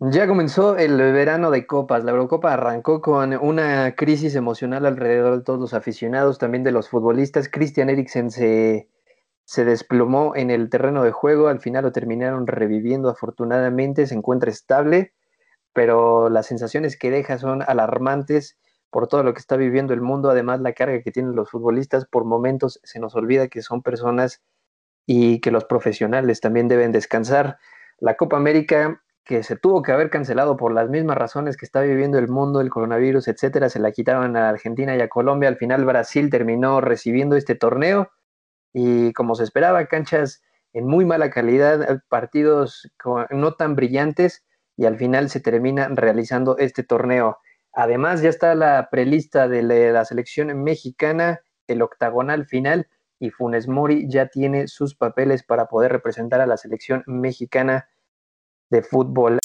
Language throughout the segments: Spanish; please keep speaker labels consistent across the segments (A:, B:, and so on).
A: Ya comenzó el verano de copas. La Eurocopa arrancó con una crisis emocional alrededor de todos los aficionados, también de los futbolistas. Christian Eriksen se, se desplomó en el terreno de juego. Al final lo terminaron reviviendo. Afortunadamente se encuentra estable, pero las sensaciones que deja son alarmantes por todo lo que está viviendo el mundo. Además, la carga que tienen los futbolistas, por momentos se nos olvida que son personas y que los profesionales también deben descansar. La Copa América que se tuvo que haber cancelado por las mismas razones que está viviendo el mundo, el coronavirus, etcétera, se la quitaban a Argentina y a Colombia. Al final Brasil terminó recibiendo este torneo y como se esperaba, canchas en muy mala calidad, partidos no tan brillantes y al final se termina realizando este torneo. Además ya está la prelista de la selección mexicana, el octagonal final y Funes Mori ya tiene sus papeles para poder representar a la selección mexicana de fútbol.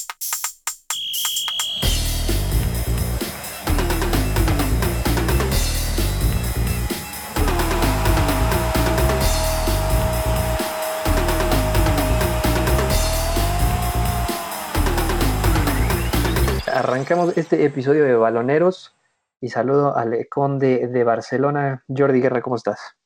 A: Arrancamos este episodio de Baloneros y saludo al conde de Barcelona, Jordi Guerra, ¿cómo estás?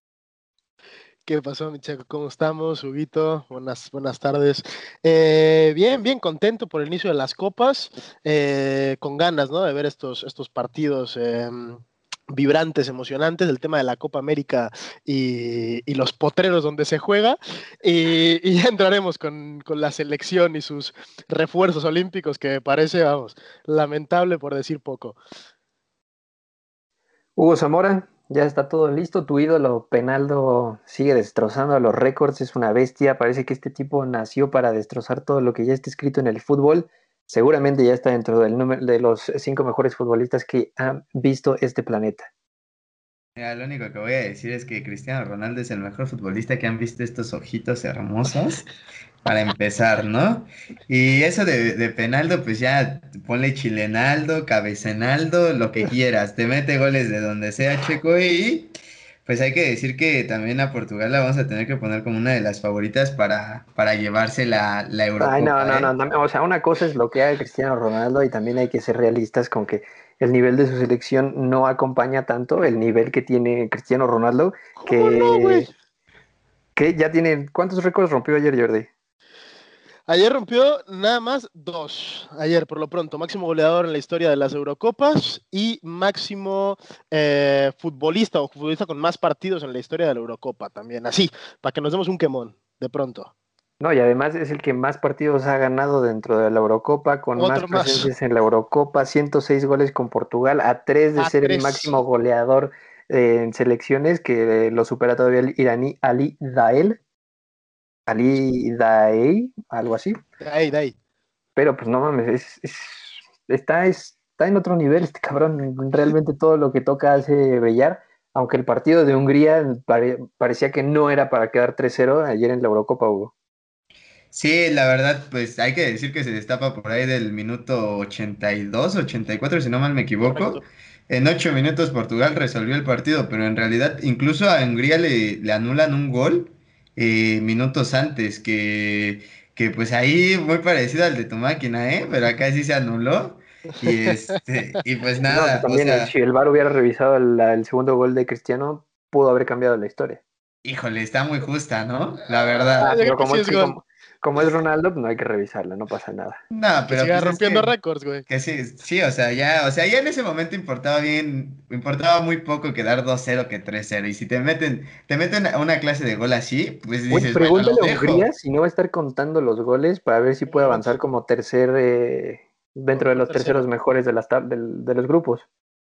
B: ¿Qué pasó, mi ¿Cómo estamos? Huguito, buenas, buenas tardes. Eh, bien, bien contento por el inicio de las copas, eh, con ganas ¿no? de ver estos, estos partidos em, vibrantes, emocionantes, el tema de la Copa América y, los potreros donde se juega. Y, ya entraremos con, con, la selección y sus refuerzos olímpicos, que me parece, vamos, lamentable por decir poco.
A: Hugo Zamora, ya está todo listo. Tu ídolo Penaldo sigue destrozando los récords. Es una bestia. Parece que este tipo nació para destrozar todo lo que ya está escrito en el fútbol. Seguramente ya está dentro del número de los cinco mejores futbolistas que han visto este planeta.
C: Mira, lo único que voy a decir es que Cristiano Ronaldo es el mejor futbolista que han visto estos ojitos hermosos para empezar, ¿no? Y eso de, Penaldo, pues ya ponle chilenaldo, cabecenaldo, lo que quieras, te mete goles de donde sea, Checo, y pues hay que decir que también a Portugal la vamos a tener que poner como una de las favoritas para, para llevarse la, la Europa.
A: Ay, no, no, ¿eh? no, o sea, una cosa es lo que haga Cristiano Ronaldo y también hay que ser realistas con que el nivel de su selección no acompaña tanto el nivel que tiene Cristiano Ronaldo, que, que ya tiene, ¿cuántos récords rompió ayer Jordi?
B: Ayer rompió nada más dos. Ayer, por lo pronto, máximo goleador en la historia de las Eurocopas y máximo eh, futbolista o futbolista con más partidos en la historia de la Eurocopa también. Así, para que nos demos un quemón, de pronto.
A: No, y además es el que más partidos ha ganado dentro de la Eurocopa, con más presencias en la Eurocopa, 106 goles con Portugal, a tres de ser el máximo goleador eh, en selecciones, que lo supera todavía el iraní Ali Dael, Ali Daei, algo así.
B: Daei, Daei.
A: Pero pues no mames, está, está en otro nivel este cabrón. Realmente todo lo que toca hace brillar. Aunque el partido de Hungría parecía que no era para quedar 3-0 ayer en la Eurocopa, Hugo.
C: Sí, la verdad, pues hay que decir que se destapa por ahí del minuto 82, 84, si no mal me equivoco. En ocho minutos Portugal resolvió el partido, pero en realidad incluso a Hungría le, le anulan un gol eh, minutos antes, que, que pues ahí muy parecido al de tu máquina, ¿eh? Pero acá sí se anuló. Y, este, y pues nada.
A: también si el VAR hubiera revisado el, segundo gol de Cristiano, pudo haber cambiado la historia.
C: Híjole, está muy justa, ¿no? La verdad.
A: Ah, como, como es Ronaldo, pues no hay que revisarla, no pasa nada.
C: No, pero.
B: Que siga pues, rompiendo récords, güey.
C: Que sí, sí, o sea, ya, o sea, ya en ese momento importaba bien, importaba muy poco quedar 2-0 que 3-0. Y si te meten, te meten a una clase de gol así, pues dices,
A: pregúntale a Hungría si no va a estar contando los goles para ver si puede avanzar como tercer eh, dentro de los terceros mejores de, las de los grupos.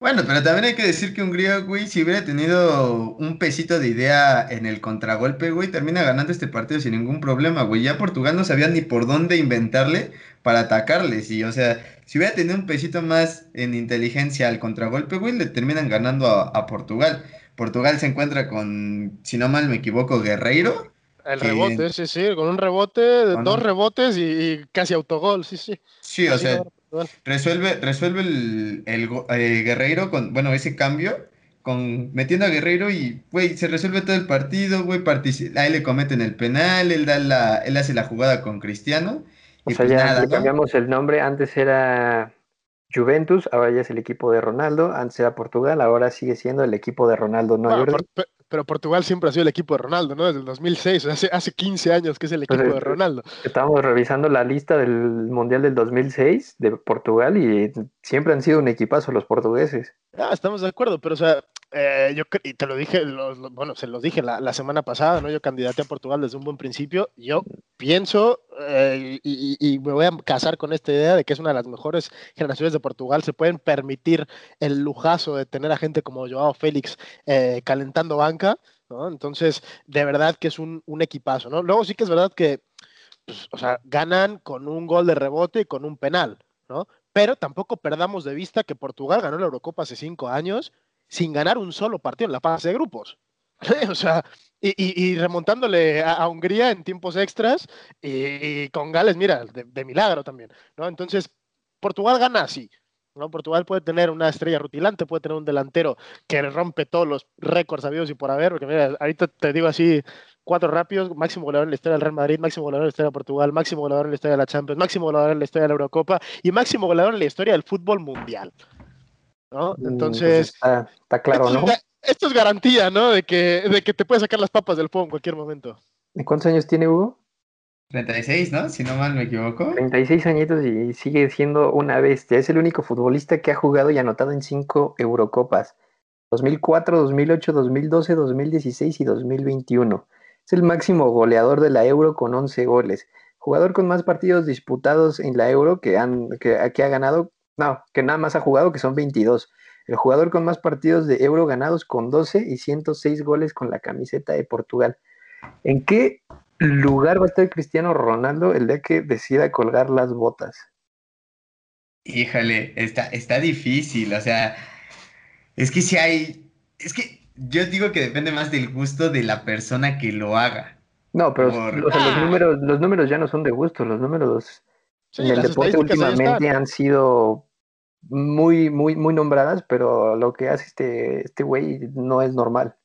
C: Bueno, pero también hay que decir que Hungría, güey, si hubiera tenido un pesito de idea en el contragolpe, güey, termina ganando este partido sin ningún problema, güey. Ya Portugal no sabía ni por dónde inventarle para atacarles. Y, o sea, si hubiera tenido un pesito más en inteligencia al contragolpe, güey, le terminan ganando a, Portugal. Portugal se encuentra con, si no mal me equivoco, Guerreiro.
B: El rebote, sí, sí, con un rebote, dos rebotes y, casi autogol, sí, sí.
C: Sí, o sea, Resuelve, resuelve el, eh, Guerreiro con, bueno, ese cambio, con metiendo a Guerreiro y, güey, se resuelve todo el partido, güey, ahí le cometen el penal, él, da la, él hace la jugada con Cristiano
A: O sea, pues ya cambiamos el nombre. Antes era Juventus, ahora ya es el equipo de Ronaldo. Antes era Portugal, ahora sigue siendo el equipo de Ronaldo, ¿no,
B: pero Portugal siempre ha sido el equipo de Ronaldo, ¿no? Desde el 2006, hace, hace 15 años que es el pues, equipo de eh, Ronaldo.
A: Estamos revisando la lista del Mundial del 2006 de Portugal y siempre han sido un equipazo los portugueses.
B: Ah, estamos de acuerdo, pero o sea, eh, yo y te lo dije, bueno, se los dije la, semana pasada, ¿no? Yo candidaté a Portugal desde un buen principio. Yo pienso eh, y, me voy a casar con esta idea de que es una de las mejores generaciones de Portugal. Se pueden permitir el lujazo de tener a gente como Joao Félix eh, calentando banca, ¿no? Entonces, de verdad que es un, equipazo, ¿no? Luego sí que es verdad que, pues, o sea, ganan con un gol de rebote y con un penal, ¿no? Pero tampoco perdamos de vista que Portugal ganó la Eurocopa hace cinco años sin ganar un solo partido en la fase de grupos. o sea, y, remontándole a, Hungría en tiempos extras y, con Gales, mira, de, milagro también, ¿no? Entonces, Portugal gana así. Portugal puede tener una estrella rutilante, puede tener un delantero que rompe todos los récords habidos y por haber, porque mira, ahorita te digo así, cuatro rápidos, máximo goleador en la historia del Real Madrid, máximo goleador en la historia de Portugal, máximo goleador en la historia de la Champions, máximo goleador en la historia de la Eurocopa y máximo goleador en la historia del fútbol mundial. ¿No? Mm, pues Entonces,
A: está, claro,
B: esto
A: ¿no?
B: Es, esto es garantía, ¿no? De que, de que te puedes sacar las papas del fuego en cualquier momento.
A: ¿Y cuántos años tiene Hugo?
C: 36, ¿no? Si no mal me equivoco.
A: 36 añitos y sigue siendo una bestia. Es el único futbolista que ha jugado y anotado en cinco Eurocopas. 2004, 2008, 2012, 2016 y 2021. Es el máximo goleador de la Euro con 11 goles. Jugador con más partidos disputados en la Euro que, han, que, que ha ganado no, que nada más ha jugado, que son 22. El jugador con más partidos de Euro ganados con 12 y 106 goles con la camiseta de Portugal. ¿En qué lugar va a estar Cristiano Ronaldo el día que decida colgar las botas?
C: Híjole, está, está difícil, o sea, es que si hay, es que yo digo que depende más del gusto de la persona que lo haga.
A: No, pero los, ¡Ah! números, los números ya no son de gusto, los números en el deporte últimamente han sido muy, muy, muy nombradas, pero lo que hace este, este güey no es normal.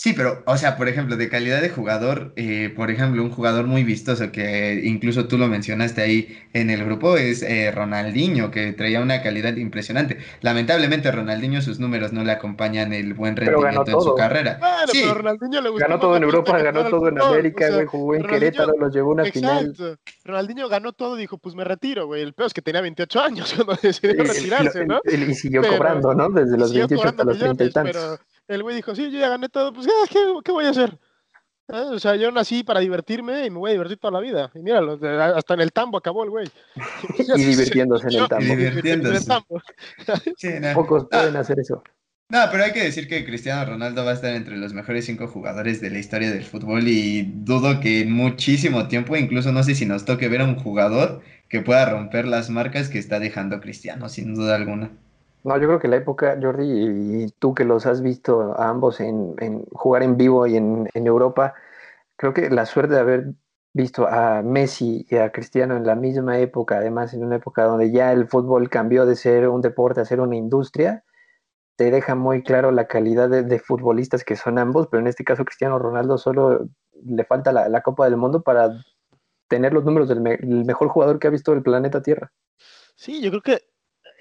C: Sí, pero, o sea, por ejemplo, de calidad de jugador, eh, por ejemplo, un jugador muy vistoso que incluso tú lo mencionaste ahí en el grupo es eh, Ronaldinho, que traía una calidad impresionante. Lamentablemente, Ronaldinho sus números no le acompañan el buen rendimiento en su carrera.
B: sí. pero Ronaldinho le
A: ganó todo en Europa, ganó todo en América, güey, jugó en Querétaro, los llevó a una final.
B: Ronaldinho ganó todo, dijo, pues me retiro, güey. El peor es que tenía 28 años cuando decidió retirarse, ¿no?
A: Y, siguió cobrando, ¿no? Desde los 28 hasta los 30 y tantos
B: el güey dijo, sí, yo ya gané todo, pues ¿qué, voy a hacer? ¿Eh? O sea, yo nací para divertirme y me voy a divertir toda la vida. Y míralo, hasta en el tambo acabó el güey.
A: y divirtiéndose en el tambo. Y
C: divirtiéndose.
A: Pocos pueden hacer eso.
C: No, pero hay que decir que Cristiano Ronaldo va a estar entre los mejores cinco jugadores de la historia del fútbol y dudo que en muchísimo tiempo, incluso no sé si nos toque ver a un jugador que pueda romper las marcas que está dejando Cristiano, sin duda alguna.
A: No, yo creo que la época, Jordi, y tú que los has visto a ambos en, jugar en vivo y en, Europa, creo que la suerte de haber visto a Messi y a Cristiano en la misma época, además en una época donde ya el fútbol cambió de ser un deporte a ser una industria, te deja muy claro la calidad de, futbolistas que son ambos, pero en este caso Cristiano Ronaldo solo le falta la, Copa del Mundo para tener los números del mejor jugador que ha visto el planeta Tierra.
B: Sí, yo creo que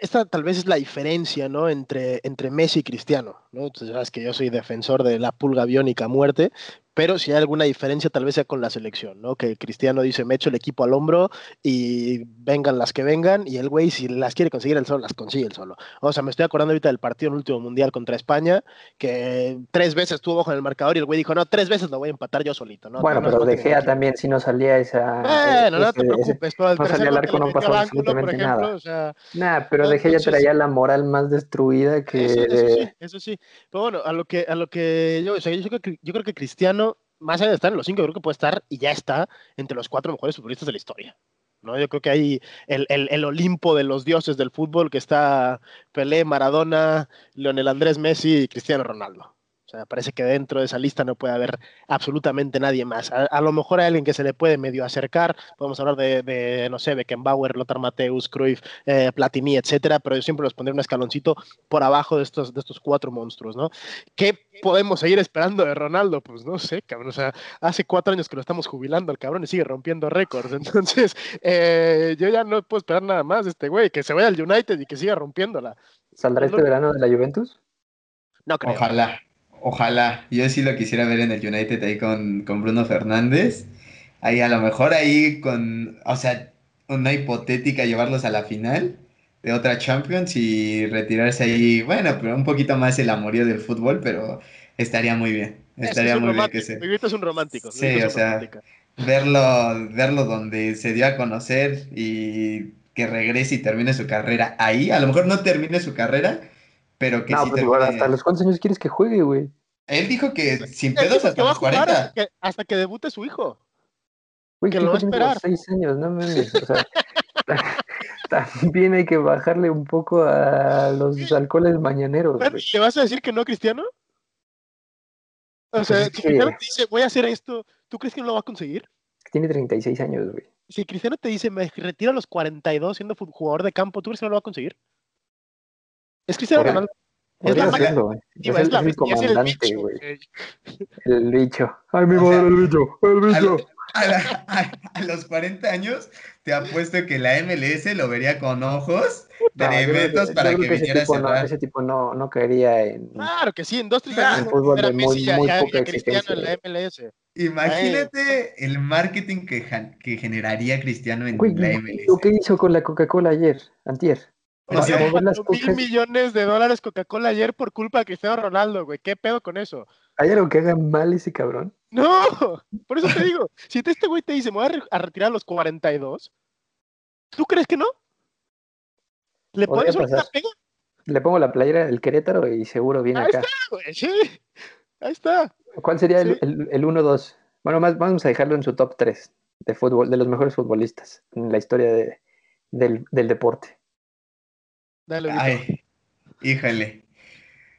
B: esta tal vez es la diferencia, ¿no? Entre, entre Messi y Cristiano, ¿no? Entonces, sabes que yo soy defensor de la pulga biónica muerte, pero si hay alguna diferencia tal vez sea con la selección, ¿no? Que Cristiano dice, me echo el equipo al hombro y vengan las que vengan, y el güey si las quiere conseguir el solo, las consigue el solo. O sea, me estoy acordando ahorita del partido en el último mundial contra España, que tres veces estuvo bajo en el marcador y el güey dijo, no, tres veces lo voy a empatar yo solito, ¿no?
A: Bueno, pero De Gea también si no salía esa...
B: Bueno, no te preocupes,
A: no salía el arco, no pasó absolutamente nada. O sea, nah, pero De Gea ya traía la moral más destruida que...
B: Eso, eso, sí, eso sí. Pero bueno, a lo que, a lo que yo, o sea, yo, creo que, yo creo que Cristiano más allá de estar en los cinco, creo que puede estar y ya está entre los cuatro mejores futbolistas de la historia. ¿no? Yo creo que hay el, el, Olimpo de los dioses del fútbol que está Pelé, Maradona, Leonel Andrés Messi y Cristiano Ronaldo. O sea, parece que dentro de esa lista no puede haber absolutamente nadie más. A, lo mejor hay alguien que se le puede medio acercar. Podemos hablar de, no sé, Beckenbauer, Lothar Mateus, Cruyff, eh, Platini, etcétera, pero yo siempre los pondría un escaloncito por abajo de estos, de estos cuatro monstruos, ¿no? ¿Qué podemos seguir esperando de Ronaldo? Pues no sé, cabrón. O sea, hace cuatro años que lo estamos jubilando al cabrón y sigue rompiendo récords. Entonces, eh, yo ya no puedo esperar nada más de este güey, que se vaya al United y que siga rompiéndola.
A: ¿Saldrá este verano de la Juventus?
C: No creo. Ojalá. Ojalá, yo sí lo quisiera ver en el United ahí con, Bruno Fernández. Ahí a lo mejor ahí con, o sea, una hipotética llevarlos a la final de otra Champions y retirarse ahí, bueno, pero un poquito más el amorío del fútbol, pero estaría muy bien. Estaría muy bien que se...
B: es un romántico.
C: Sí, o sea, verlo, verlo donde se dio a conocer y que regrese y termine su carrera ahí, a lo mejor no termine su carrera, pero que
A: no, sí pues igual, hasta los cuántos años quieres que juegue, güey.
C: Él dijo que sin pedos hasta los 40.
B: Hasta que, debute su hijo.
A: Güey, que lo va a esperar. Seis años, no mames. O sea, también hay que bajarle un poco a los alcoholes mañaneros. Güey.
B: ¿Te vas a decir que no, Cristiano? O pues sea, si Cristiano te dice, voy a hacer esto, ¿tú crees que no lo va a conseguir?
A: Tiene 36 años, güey.
B: Si Cristiano te dice, me retiro a los 42 siendo jugador de campo, ¿tú crees que no lo va a conseguir? Es Cristiano Ronaldo.
A: Es, la hacerlo, es, es, es, mi comandante, güey. El bicho. Ay, mi madre, el bicho. El bicho.
C: A, los 40 años, te apuesto que la MLS lo vería con ojos de eventos para que, viniera a cerrar.
A: No, ese tipo no, no caería en.
B: Claro que sí, en dos, tres
A: años. En fútbol de muy, ya, muy ya, poca Cristiano en
B: la MLS.
C: Imagínate el marketing que, que generaría Cristiano en la MLS.
A: Lo que hizo con la Coca-Cola ayer, antier.
B: O sea, mil millones de dólares Coca-Cola ayer por culpa de Cristiano Ronaldo, güey. ¿Qué pedo con eso?
A: ¿Hay algo que haga mal ese cabrón?
B: No, por eso te digo, si este güey te dice, me voy a, retirar a los 42, ¿tú crees que no? ¿Le pones una pega?
A: Le pongo la playera del Querétaro y seguro viene acá.
B: Ahí está, güey, sí. Ahí está.
A: ¿Cuál sería el, el, 1-2? Bueno, más vamos a dejarlo en su top 3 de fútbol, de los mejores futbolistas en la historia de, del, del deporte.
C: Ay, híjole.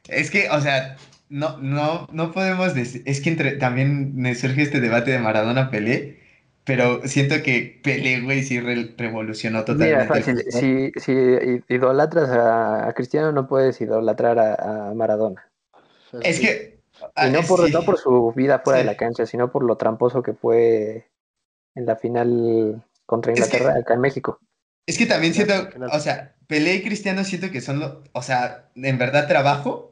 C: Es que, o sea, no, no, no podemos decir. Es que entre, también me surge este debate de Maradona Pelé, pero siento que Pelé, güey, sí revolucionó totalmente.
A: Mira, si, si, idolatras a, Cristiano, no puedes idolatrar a, Maradona.
C: Es que.
A: Y no por, no por su vida fuera de la cancha, sino por lo tramposo que fue en la final contra Inglaterra acá en México.
C: Es que también siento, o sea, Pelé y Cristiano siento que son, lo, o sea, en verdad trabajo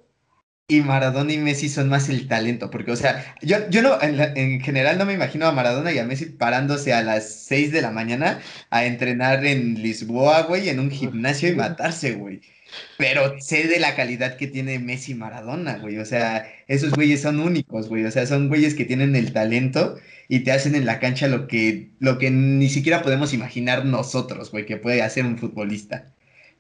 C: y Maradona y Messi son más el talento, porque, o sea, yo, yo no, en, general no me imagino a Maradona y a Messi parándose a las 6 de la mañana a entrenar en Lisboa, güey, en un gimnasio y matarse, güey. Pero sé de la calidad que tiene Messi y Maradona, güey. O sea, esos güeyes son únicos, güey. O sea, son güeyes que tienen el talento y te hacen en la cancha lo que, lo que ni siquiera podemos imaginar nosotros, güey, que puede hacer un futbolista.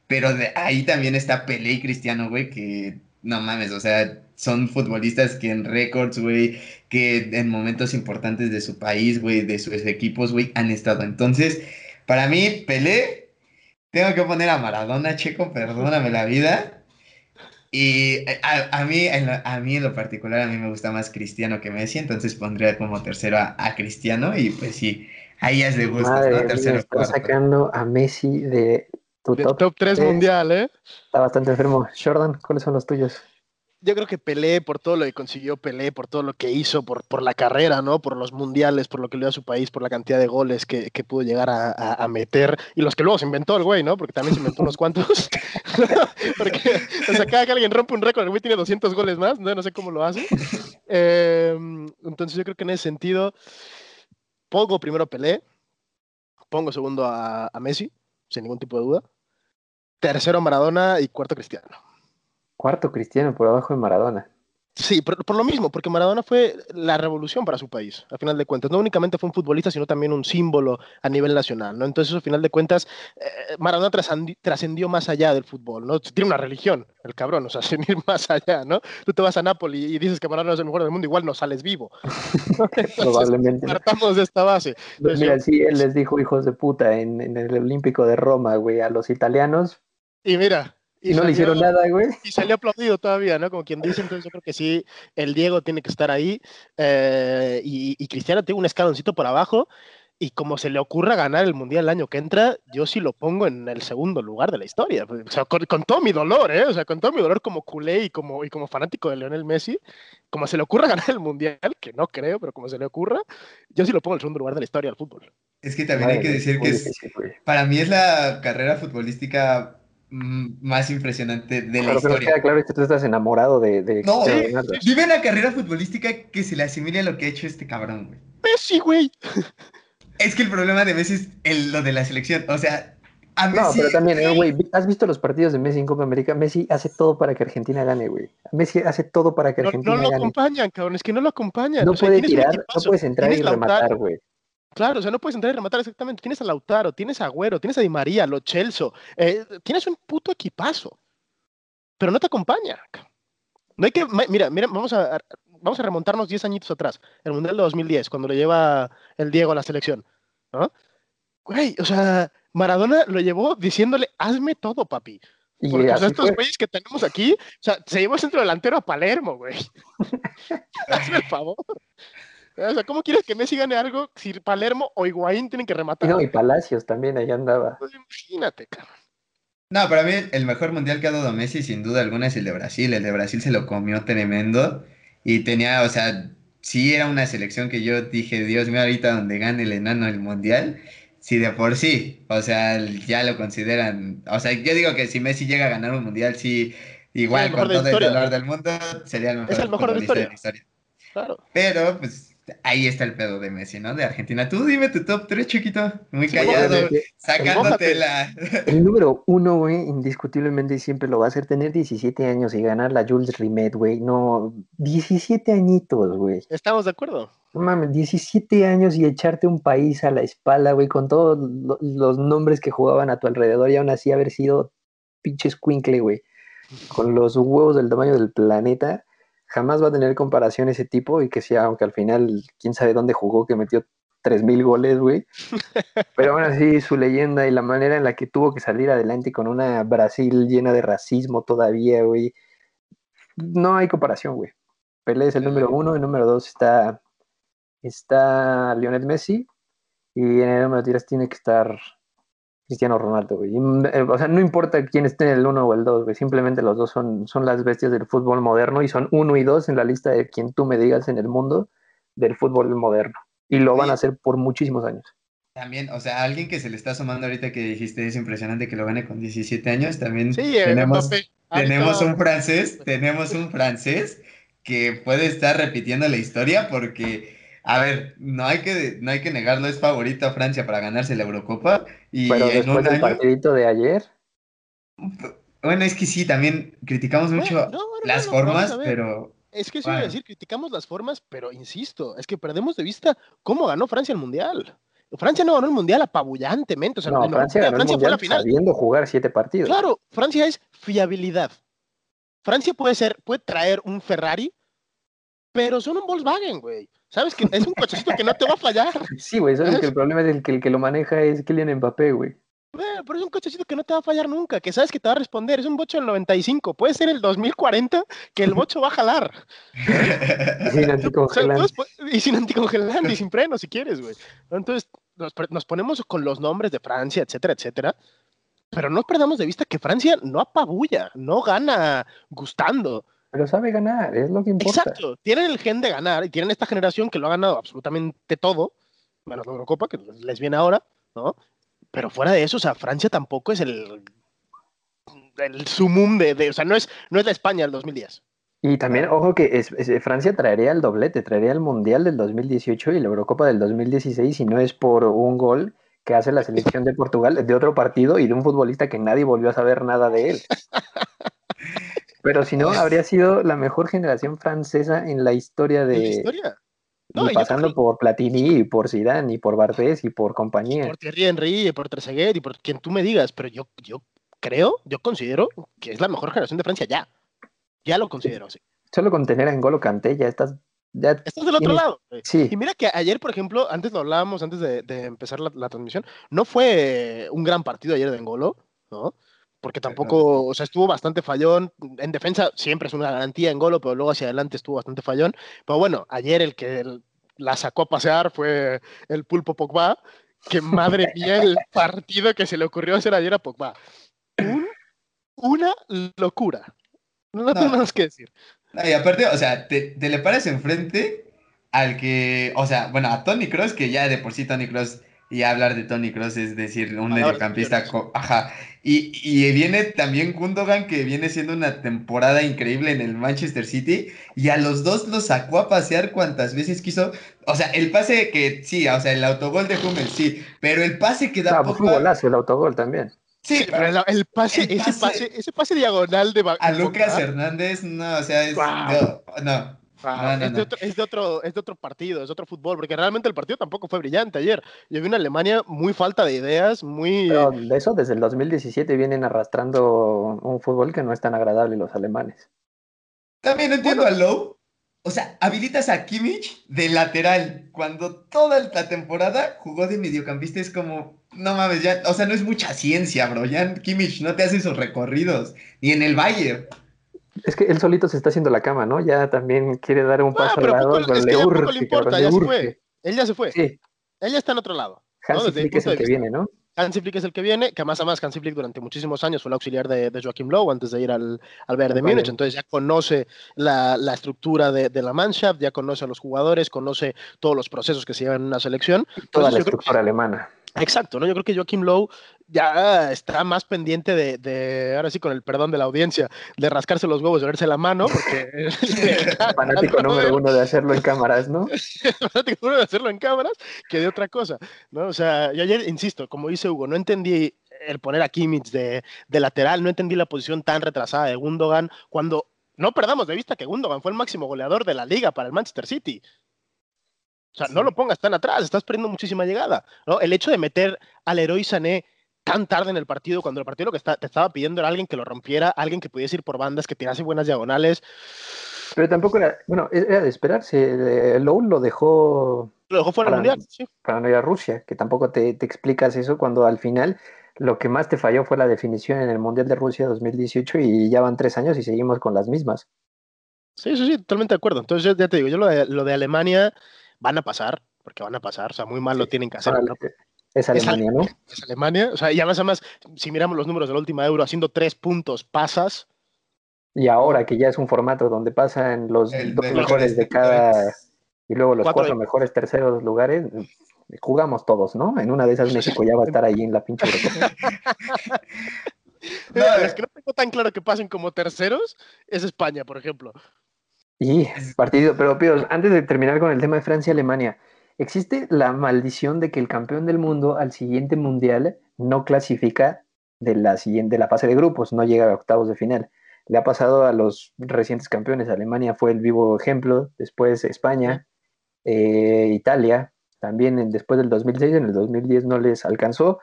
C: Pero de ahí también está Pelé y Cristiano, güey, que no mames, o sea, son futbolistas que en récords, güey, que en momentos importantes de su país, güey, de sus equipos, güey, han estado. Entonces, para mí, Pelé, tengo que poner a Maradona, Checo, perdóname la vida. Y a, mí, en lo, a mí en lo particular, a mí me gusta más Cristiano que Messi, entonces pondría como tercero a, Cristiano y pues sí, ahí es de gusto, ¿no? Tercero,
A: sacando a Messi de
B: top, 3 mundial, ¿eh?
A: Está bastante enfermo. Jordan, ¿cuáles son los tuyos?
B: Yo creo que Pelé por todo lo que consiguió Pelé, por todo lo que hizo, por, por la carrera, ¿no? Por los mundiales, por lo que le dio a su país, por la cantidad de goles que, pudo llegar a, meter y los que luego se inventó el güey, ¿no? Porque también se inventó unos cuantos. Porque, o sea, cada que alguien rompe un récord, el güey tiene 200 goles más, ¿no? No sé cómo lo hace. Em, entonces yo creo que en ese sentido, pongo primero Pelé, pongo segundo a Messi, sin ningún tipo de duda. Tercero Maradona y cuarto Cristiano.
A: Cuarto Cristiano por abajo de Maradona.
B: Sí, por, lo mismo, porque Maradona fue la revolución para su país, a final de cuentas. No únicamente fue un futbolista, sino también un símbolo a nivel nacional, ¿no? Entonces, a final de cuentas, eh, Maradona trascendió más allá del fútbol, ¿no? Tiene una religión, el cabrón, o sea, sin ir más allá, ¿no? Tú te vas a Nápoles y dices que Maradona es el mejor del mundo, igual no sales vivo.
A: Probablemente.
B: Partamos de esta base.
A: Pues mira, sí, él les dijo hijos de puta en, en el Olímpico de Roma, güey, a los italianos.
B: Y mira,
A: Y, no le hicieron nada, güey.
B: Y se le ha aplaudido todavía, ¿no? Como quien dice, entonces yo creo que sí, el Diego tiene que estar ahí. Eh, y, y, Cristiano tiene un escaloncito por abajo. Y como se le ocurra ganar el Mundial el año que entra, yo sí lo pongo en el segundo lugar de la historia. O sea, con, todo mi dolor, ¿eh? O sea, con todo mi dolor como culé y como, y como fanático de Lionel Messi, como se le ocurra ganar el Mundial, que no creo, pero como se le ocurra, yo sí lo pongo en el segundo lugar de la historia del fútbol.
C: Es que también hay que decir que es, para mí es la carrera futbolística más impresionante de la historia. Pero
A: claro que tú estás enamorado de, de
C: No, vive una carrera futbolística que se le asimile a lo que ha hecho este cabrón, güey.
B: Messi, güey.
C: Es que el problema de Messi es lo de la selección. O sea, a Messi.
A: No, pero también, eh, güey, ¿has visto los partidos de Messi en Copa América? Messi hace todo para que Argentina gane, güey. Messi hace todo para que Argentina
B: gane.
A: No
B: lo acompañan, cabrón, es que no lo acompañan.
A: No puede tirar, no puedes entrar y rematar, güey.
B: Claro, o sea, no puedes entrar y rematar exactamente. Tienes a Lautaro, tienes a Agüero, tienes a Di María, Lo Chelso. Eh, tienes un puto equipazo. Pero no te acompaña. No hay que. Mira, mira, vamos a, vamos a remontarnos 10 añitos atrás. El Mundial de 2010, cuando le lleva el Diego a la selección. ¿no? Güey, o sea, Maradona lo llevó diciéndole, hazme todo, papi. Porque estos güeyes que tenemos aquí, o sea, se llevó el centro delantero a Palermo, güey. hazme el favor. O sea, ¿cómo quieres que Messi gane algo si Palermo o Higuaín tienen que rematar?
A: No, y Palacios también ahí andaba.
B: Pues imagínate, cabrón.
C: No, para mí el mejor mundial que ha dado Messi sin duda alguna es el de Brasil. El de Brasil se lo comió tremendo y tenía, o sea, sí era una selección que yo dije, Dios mío, ahorita donde gane el enano el mundial, si de por sí, o sea, ya lo consideran, o sea, yo digo que si Messi llega a ganar un mundial, sí, igual con todo el dolor del mundo, sería el mejor,
B: es el mejor de, la
C: historia. Claro. Pero, pues, ahí está el pedo de Messi, ¿no? De Argentina. Tú dime tu top 3, chiquito. Muy callado, sacándote la.
A: El número uno, güey, indiscutiblemente siempre lo va a hacer tener 17 años y ganar la Jules Rimet, güey. No, 17 añitos, güey.
B: ¿Estamos de acuerdo?
A: No mames, 17 años y echarte un país a la espalda, güey, con todos los nombres que jugaban a tu alrededor y aún así haber sido pinche squinkle, güey. Con los huevos del tamaño del planeta jamás va a tener comparación ese tipo y que sea, aunque al final, quién sabe dónde jugó, que metió 3.000 goles, güey. Pero aún así, su leyenda y la manera en la que tuvo que salir adelante con una Brasil llena de racismo todavía, güey. No hay comparación, güey. Pelé es el número uno, el número dos está, está Lionel Messi y en el número tres tiene que estar Cristiano Ronaldo, güey. Eh, o sea, no importa quién esté en el uno o el dos, güey. Simplemente los dos son, son las bestias del fútbol moderno y son uno y dos en la lista de quien tú me digas en el mundo del fútbol moderno. Y lo van a hacer por muchísimos años.
C: También, o sea, alguien que se le está sumando ahorita que dijiste es impresionante que lo gane con 17 años. También tenemos, tenemos un francés, tenemos un francés que puede estar repitiendo la historia porque a ver, no hay que, no hay que negarlo, es favorito a Francia para ganarse la Eurocopa. Y
A: Pero después del partidito de ayer.
C: Bueno, es que sí, también criticamos mucho las formas, pero.
B: Es que sí, bueno. decir, criticamos las formas, pero insisto, es que perdemos de vista cómo ganó Francia el Mundial. Francia no ganó el Mundial apabullantemente. O sea,
A: no, Francia, ganó Francia el mundial fue la final. sabiendo jugar siete partidos.
B: Claro, Francia es fiabilidad. Francia puede ser, puede traer un Ferrari, pero son un Volkswagen, güey. ¿Sabes que es un cochecito que no te va a fallar?
A: Sí, güey, sabes que el problema es el que el que lo maneja es Kylian Mbappé, güey.
B: Pero es un cochecito que no te va a fallar nunca, que sabes que te va a responder. Es un bocho del 95. Puede ser el 2040 que el bocho va a jalar.
A: y sin anticongelante.
B: y sin anticongelante y sin freno, si quieres, güey. Entonces, nos, nos, ponemos con los nombres de Francia, etcétera, etcétera. Pero no perdamos de vista que Francia no apabulla, no gana gustando.
A: Pero sabe ganar, es lo que importa.
B: Exacto, tienen el gen de ganar y tienen esta generación que lo ha ganado absolutamente todo, menos la Eurocopa, que les viene ahora, ¿no? Pero fuera de eso, o sea, Francia tampoco es el, el sumum de, o sea, no es, no es la España del 2010.
A: Y también, ojo que es, Francia traería el doblete, traería el Mundial del 2018 y la Eurocopa del 2016 si no es por un gol que hace la selección de Portugal de otro partido y de un futbolista que nadie volvió a saber nada de él. Pero si no, habría sido la mejor generación francesa en la historia de. ¿En la
B: historia?
A: y pasando por Platini y por Zidane y por Bartés y por compañía.
B: por Thierry Henry y por Trezeguet y por quien tú me digas, pero yo, yo creo, yo considero que es la mejor generación de Francia ya. Ya lo considero, sí.
A: Solo con tener a N'Golo Kanté ya estás... Ya
B: estás del otro lado.
A: Sí.
B: Y mira que ayer, por ejemplo, antes lo hablábamos, antes de, empezar la, la, transmisión, no fue un gran partido ayer de N'Golo, ¿no? Porque tampoco, o sea, estuvo bastante fallón. En defensa siempre es una garantía en golo, pero luego hacia adelante estuvo bastante fallón. Pero bueno, ayer el que la sacó a pasear fue el pulpo Pogba, que madre mía el partido que se le ocurrió hacer ayer a Pogba. una locura. No, tengo nada más que decir.
C: y aparte, o sea, te, te, le paras enfrente al que, o sea, bueno, a Tony Cross, que ya de por sí Tony Cross y hablar de Tony Cross es decir, un mediocampista, ajá. Y, y, viene también Gundogan, que viene siendo una temporada increíble en el Manchester City, y a los dos los sacó a pasear cuantas veces quiso. O sea, el pase que, sí, o sea, el autogol de Hummel, sí, pero el pase que da...
A: No, pues golazo el autogol también.
B: Sí, pero el, pase, ese pase, ese pase diagonal de...
C: A Lucas Hernández, no, o sea, es... no.
B: Ah, es, de otro, es, de otro, partido, es de otro fútbol, porque realmente el partido tampoco fue brillante ayer. Yo vi una Alemania muy falta de ideas, muy...
A: Pero de eso desde el 2017 vienen arrastrando un fútbol que no es tan agradable los alemanes.
C: También entiendo a Lowe. O sea, habilitas a Kimmich de lateral, cuando toda la temporada jugó de mediocampista, es como, no mames, ya, o sea, no es mucha ciencia, bro. Ya Kimmich no te hace esos recorridos, ni en el Bayern.
A: Es que él solito se está haciendo la cama, ¿no? Ya también quiere dar un paso al lado,
B: pero es le urge, le importa, ya se fue. Él ya se fue. Sí. Él ya está en otro lado.
A: Hansi Flick es el que viene, ¿no?
B: Hansi Flick es el que viene, que más a más Hansi Flick durante muchísimos años fue el auxiliar de, de Joachim Lowe antes de ir al, al Bayern de Múnich, entonces ya conoce la, la estructura de, de, la Mannschaft, ya conoce a los jugadores, conoce todos los procesos que se llevan en una selección.
A: Toda la estructura alemana.
B: Exacto, ¿no? Yo creo que Joachim Lowe ya está más pendiente de, ahora sí, con el perdón de la audiencia, de rascarse los huevos, de verse la mano, porque...
A: fanático número uno de hacerlo en cámaras, ¿no?
B: fanático número de hacerlo en cámaras que de otra cosa, ¿no? O sea, yo ayer, insisto, como dice Hugo, no entendí el poner a Kimmich de, de lateral, no entendí la posición tan retrasada de Gundogan, cuando no perdamos de vista que Gundogan fue el máximo goleador de la liga para el Manchester City. O sea, no lo pongas tan atrás, estás perdiendo muchísima llegada. ¿no? El hecho de meter al héroe Sané tan tarde en el partido, cuando el partido lo que te estaba pidiendo era alguien que lo rompiera, alguien que pudiese ir por bandas, que tirase buenas diagonales.
A: Pero tampoco era, bueno, era de esperarse. Lowe lo dejó.
B: Lo dejó fuera del mundial, sí.
A: Para no ir a Rusia, que tampoco te, te, explicas eso cuando al final lo que más te falló fue la definición en el Mundial de Rusia 2018 y ya van tres años y seguimos con las mismas.
B: Sí, sí, sí, totalmente de acuerdo. Entonces, ya te digo, yo lo de, lo de Alemania van a pasar, porque van a pasar, o sea, muy mal lo tienen que hacer.
A: Es Alemania, ¿no?
B: Es Alemania, o sea, y además, además, si miramos los números de la última Euro, haciendo tres puntos pasas.
A: Y ahora que ya es un formato donde pasan los dos mejores de cada y luego los cuatro, mejores terceros lugares, jugamos todos, ¿no? En una de esas México ya va a estar ahí en la pinche
B: no, es que no tengo tan claro que pasen como terceros es España, por ejemplo.
A: Y partido, pero antes de terminar con el tema de Francia-Alemania, existe la maldición de que el campeón del mundo al siguiente mundial no clasifica de la siguiente la fase de grupos, no llega a octavos de final. Le ha pasado a los recientes campeones. Alemania fue el vivo ejemplo, después España, eh, Italia, también después del 2006, en el 2010 no les alcanzó.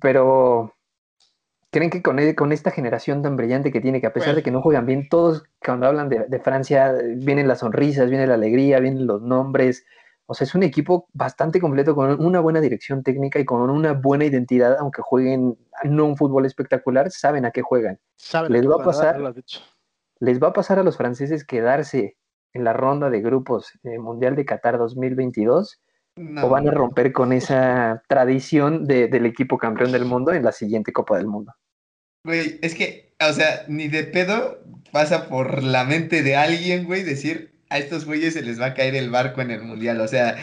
A: Pero ¿Creen que con, e, con, esta generación tan brillante que tiene, que a pesar de que no juegan bien, todos cuando hablan de, Francia, vienen las sonrisas, viene la alegría, vienen los nombres? O sea, es un equipo bastante completo con una buena dirección técnica y con una buena identidad, aunque jueguen no un fútbol espectacular, saben a qué juegan. les va a pasar, les va a pasar a los franceses quedarse en la ronda de grupos Mundial de Qatar 2022 o van a romper con esa tradición del equipo campeón del mundo en la siguiente Copa del Mundo.
C: Güey, es que, o sea, ni de pedo pasa por la mente de alguien, güey, decir a estos güeyes se les va a caer el barco en el mundial. O sea,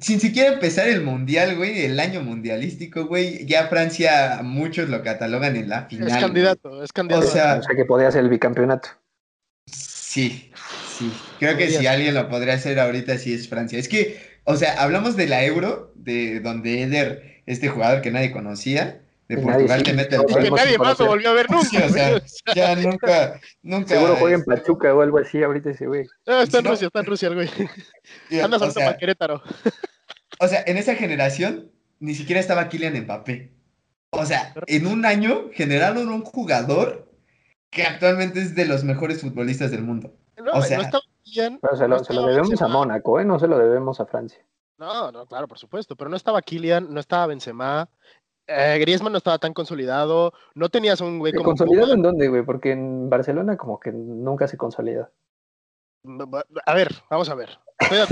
C: sin siquiera empezar el mundial, güey, el año mundialístico, güey, ya Francia muchos lo catalogan en la final.
B: Es candidato, es candidato.
A: O sea, que podía ser el bicampeonato.
C: Sí, sí. Creo que si alguien lo podría hacer ahorita sí es Francia. Es que, o sea, hablamos de la Euro, de donde Eder, este jugador que nadie conocía, de Portugal te mete el
B: Y que nadie más lo volvió a ver nunca.
C: o sea, ya nunca, nunca.
A: Seguro juega en Pachuca o algo así ahorita ese güey.
B: Ah, está en Rusia, está en Rusia el güey. Anda salto para Querétaro.
C: O sea, en esa generación ni siquiera estaba Kylian Mbappé. O sea, en un año generaron un jugador que actualmente es de los mejores futbolistas del mundo.
B: No,
C: o sea,
B: no estaba
A: Pero se lo, se lo debemos Benzema. a Mónaco, ¿eh? No se lo debemos a Francia.
B: No, no, claro, por supuesto. Pero no estaba Kylian, no estaba Benzema, Eh, Griezmann no estaba tan consolidado, no tenías un güey como...
A: ¿Consolidado en dónde, güey? Porque en Barcelona como que nunca se consolida.
B: A ver, vamos a ver. Estoy de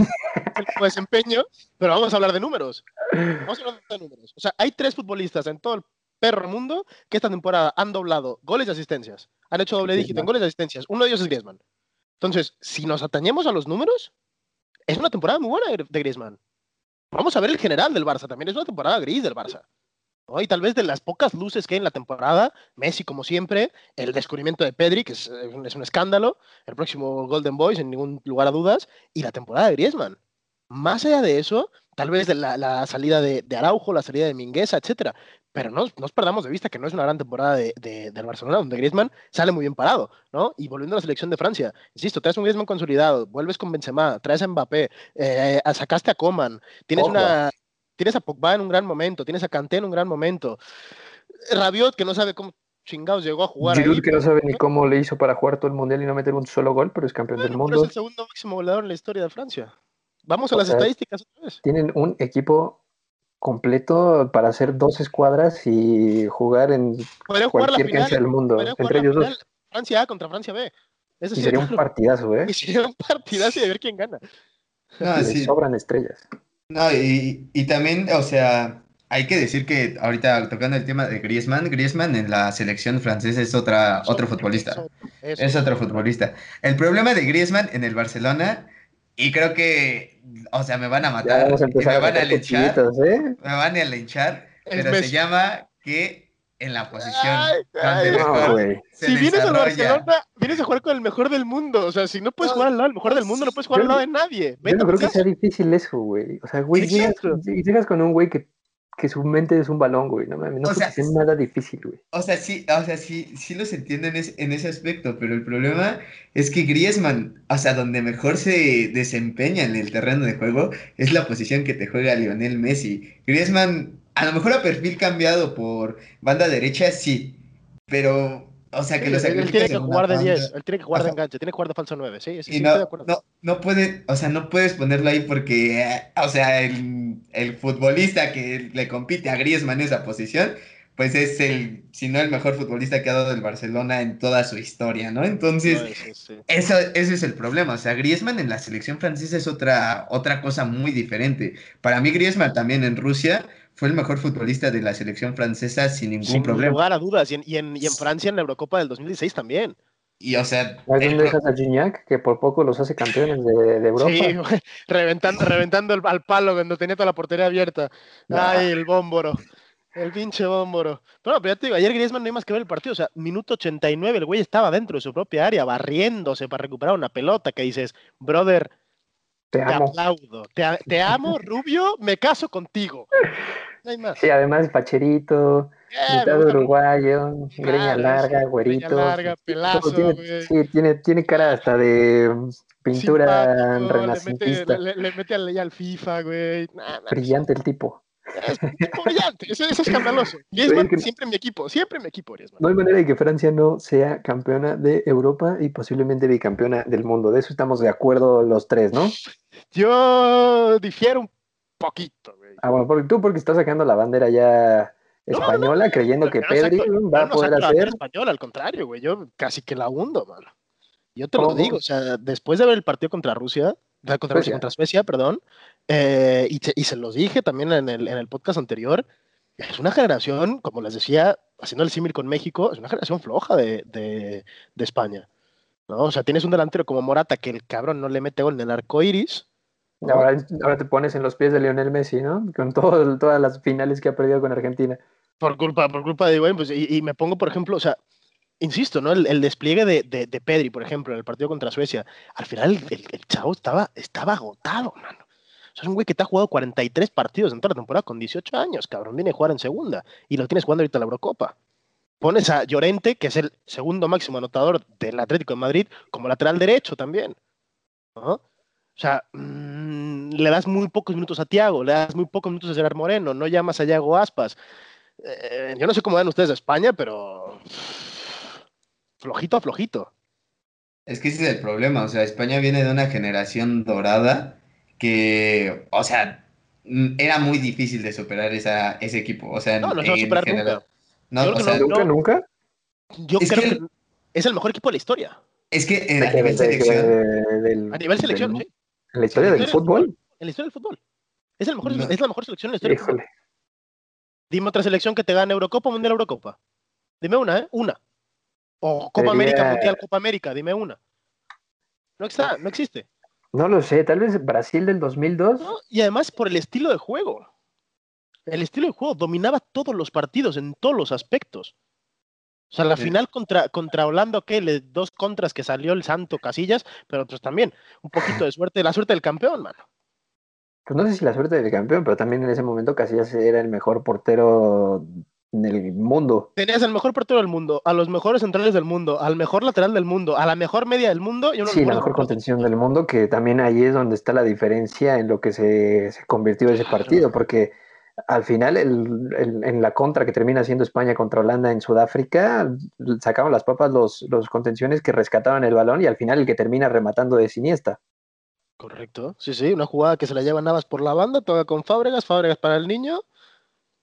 B: desempeño, pero vamos a hablar de números. Vamos a hablar de números. O sea, hay tres futbolistas en todo el perro mundo que esta temporada han doblado goles y asistencias. Han hecho doble dígito en goles y asistencias. Uno de ellos es Griezmann. Entonces, si nos atañemos a los números, es una temporada muy buena de Griezmann. Vamos a ver el general del Barça. También es una temporada gris del Barça. Y tal vez de las pocas luces que hay en la temporada, Messi como siempre, el descubrimiento de Pedri, que es, eh, es un escándalo, el próximo Golden Boy, sin ningún lugar a dudas, y la temporada de Griezmann. Más allá de eso, tal vez de la, salida de, Araujo, la salida de Mingueza, etcétera. Pero no nos perdamos de vista que no es una gran temporada de, del Barcelona, donde Griezmann sale muy bien parado, ¿no? Y volviendo a la selección de Francia, insisto, traes un Griezmann consolidado, vuelves con Benzema, traes a Mbappé, eh, sacaste a Coman, tienes una Tienes a Pogba en un gran momento, tienes a Kanté en un gran momento. Rabiot, que no sabe cómo chingados llegó a jugar.
A: Giroud, que no sabe ni cómo le hizo para jugar todo el mundial y no meter un solo gol, pero es campeón del mundo.
B: es el segundo máximo goleador en la historia de Francia. Vamos a las estadísticas otra vez.
A: Tienen un equipo completo para hacer dos escuadras y jugar en cualquier cancha del mundo. Entre ellos dos.
B: Francia A contra Francia B.
A: Eso sería un partidazo, ¿eh?
B: Y sería un partidazo de ver quién gana.
A: Ah, sobran estrellas.
C: No, y, y también, o sea, hay que decir que ahorita tocando el tema de Griezmann, Griezmann en la selección francesa es otra, otro futbolista. Es otro futbolista. El problema de Griezmann en el Barcelona, y creo que, o sea, me van a matar, me van a linchar, ¿eh? me van a linchar, pero se llama que en la posición
B: Si vienes al Barcelona, vienes a jugar con el mejor del mundo. O sea, si no puedes jugar al lado del mejor del mundo, no puedes jugar al lado de nadie.
A: yo no creo que sea difícil eso, güey. O sea, güey, llegas, llegas, con un güey que, que, su mente es un balón, güey. No, no o sea, es nada difícil, güey.
C: O sea, sí, o sea, sí, sí los entiendo en, en ese aspecto, pero el problema es que Griezmann, o sea, donde mejor se desempeña en el terreno de juego es la posición que te juega Lionel Messi. Griezmann a lo mejor a perfil cambiado por banda derecha, sí. Pero, o sea, que los
B: Él tiene que jugar de 10, él tiene que jugar de enganche, tiene que jugar de falso 9, sí. sí,
C: no, no, no, puede, o sea, no puedes ponerlo ahí porque, o sea, el, el futbolista que le compite a Griezmann en esa posición, pues es el, si no el mejor futbolista que ha dado el Barcelona en toda su historia, ¿no? Entonces, Eso, ese es el problema. O sea, Griezmann en la selección francesa es otra, otra cosa muy diferente. Para mí, Griezmann también en Rusia fue el mejor futbolista de la selección francesa sin ningún problema. Sin
B: lugar a dudas, y en, y, en, y en, Francia en la Eurocopa del 2016 también.
C: Y o sea.
A: ¿Hay dónde dejas a Gignac, que por poco los hace campeones de, de Europa? Sí,
B: reventando, reventando el, al palo cuando tenía toda la portería abierta. Ay, el bómboro. El pinche bómboro. Pero, pero ya te digo, ayer Griezmann no hay más que ver el partido. O sea, minuto 89, el güey estaba dentro de su propia área, barriéndose para recuperar una pelota que dices, brother, te, aplaudo. Te, amo, Rubio, me caso contigo.
A: Sí, además Pacherito, eh, mitad uruguayo, greña larga, güerito. Greña
B: larga, pelazo,
A: tiene, sí, tiene, tiene cara hasta de pintura renacentista.
B: Le mete, le, al FIFA, güey.
A: Brillante el tipo.
B: Es brillante, eso, es escandaloso. Griezmann siempre en mi equipo, siempre en mi equipo, Griezmann.
A: No hay manera de que Francia no sea campeona de Europa y posiblemente bicampeona del mundo. De eso estamos de acuerdo los tres, ¿no?
B: Yo difiero un poquito, güey.
A: Ah, bueno, porque tú porque estás sacando la bandera ya española, creyendo que Pedri va a poder hacer.
B: española, al contrario, güey. Yo casi que la hundo, mano. Yo te lo digo, o sea, después de ver el partido contra Rusia, contra, Rusia, contra Suecia, perdón, eh, y, y, se los dije también en el, en el podcast anterior, es una generación, como les decía, haciendo el símil con México, es una generación floja de, de, de España. ¿No? O sea, tienes un delantero como Morata que el cabrón no le mete gol en el arco iris.
A: Ahora, ahora, te pones en los pies de Lionel Messi, ¿no? Con todo, todas las finales que ha perdido con Argentina.
B: Por culpa, por culpa de Higuaín, pues, y, me pongo, por ejemplo, o sea, insisto, ¿no? El, despliegue de, de, de, Pedri, por ejemplo, en el partido contra Suecia, al final el, el, chavo estaba, estaba agotado, mano. O sea, es un güey que te ha jugado 43 partidos en toda la temporada con 18 años, cabrón. Viene a jugar en segunda y lo tienes jugando ahorita en la Eurocopa. Pones a Llorente, que es el segundo máximo anotador del Atlético de Madrid, como lateral derecho también. O sea, mmm, le das muy pocos minutos a Tiago, le das muy pocos minutos a Gerard Moreno, no llamas a Yago Aspas. Eh, yo no sé cómo dan ustedes a España, pero flojito a flojito.
C: Es que ese es el problema, o sea, España viene de una generación dorada que, o sea, mm, era muy difícil de superar esa, ese equipo. O sea,
B: No, no se va a superar nunca.
C: No,
B: Yo
C: o sea,
B: no-
A: ¿Nunca, nunca?
B: Yo
C: Es
B: creo
C: que-
B: que es el mejor equipo de la historia.
C: es que
A: ¿De
C: a nivel
A: ¿De- de-
C: selección.
A: del-
B: A nivel selección,
A: del-
B: sí.
A: ¿En la historia del fútbol?
B: En la historia del fútbol. Es, el mejor,
C: No.
B: es la mejor selección en la historia.
A: Híjole.
B: Dime otra selección que te gane Eurocopa, Mundial, Eurocopa. Dime una, ¿eh? Una. O Copa
A: Sería-
B: América, Mundial, Copa América. Dime una. No está, no existe.
A: No lo sé, tal vez Brasil del 2002.
B: ¿no? Y además por el estilo de juego. El estilo de juego dominaba todos los partidos en todos los aspectos. O sea, la
C: Sí.
B: final contra, contra Holanda, ok, le- dos contras que salió el Santo Casillas, pero pues también un poquito de suerte, la suerte del campeón, mano.
A: Pues no sé si la suerte del campeón, pero también en ese momento Casillas era el mejor portero en el mundo.
B: Tenías al mejor portero del mundo, a los mejores centrales del mundo, al mejor lateral del mundo, a la mejor media del mundo y uno
A: Sí, la mejor contención del mundo, que también ahí es donde está la diferencia en lo que se, se convirtió ese partido, porque al final el- en la contra que termina siendo España contra Holanda en Sudáfrica, sacaban las papas los, los contenciones que rescataban el balón y al final el que termina rematando de siniestra.
B: Correcto, sí, sí, una jugada que se la lleva Navas por la banda, toca con Fábregas, Fábregas para el niño,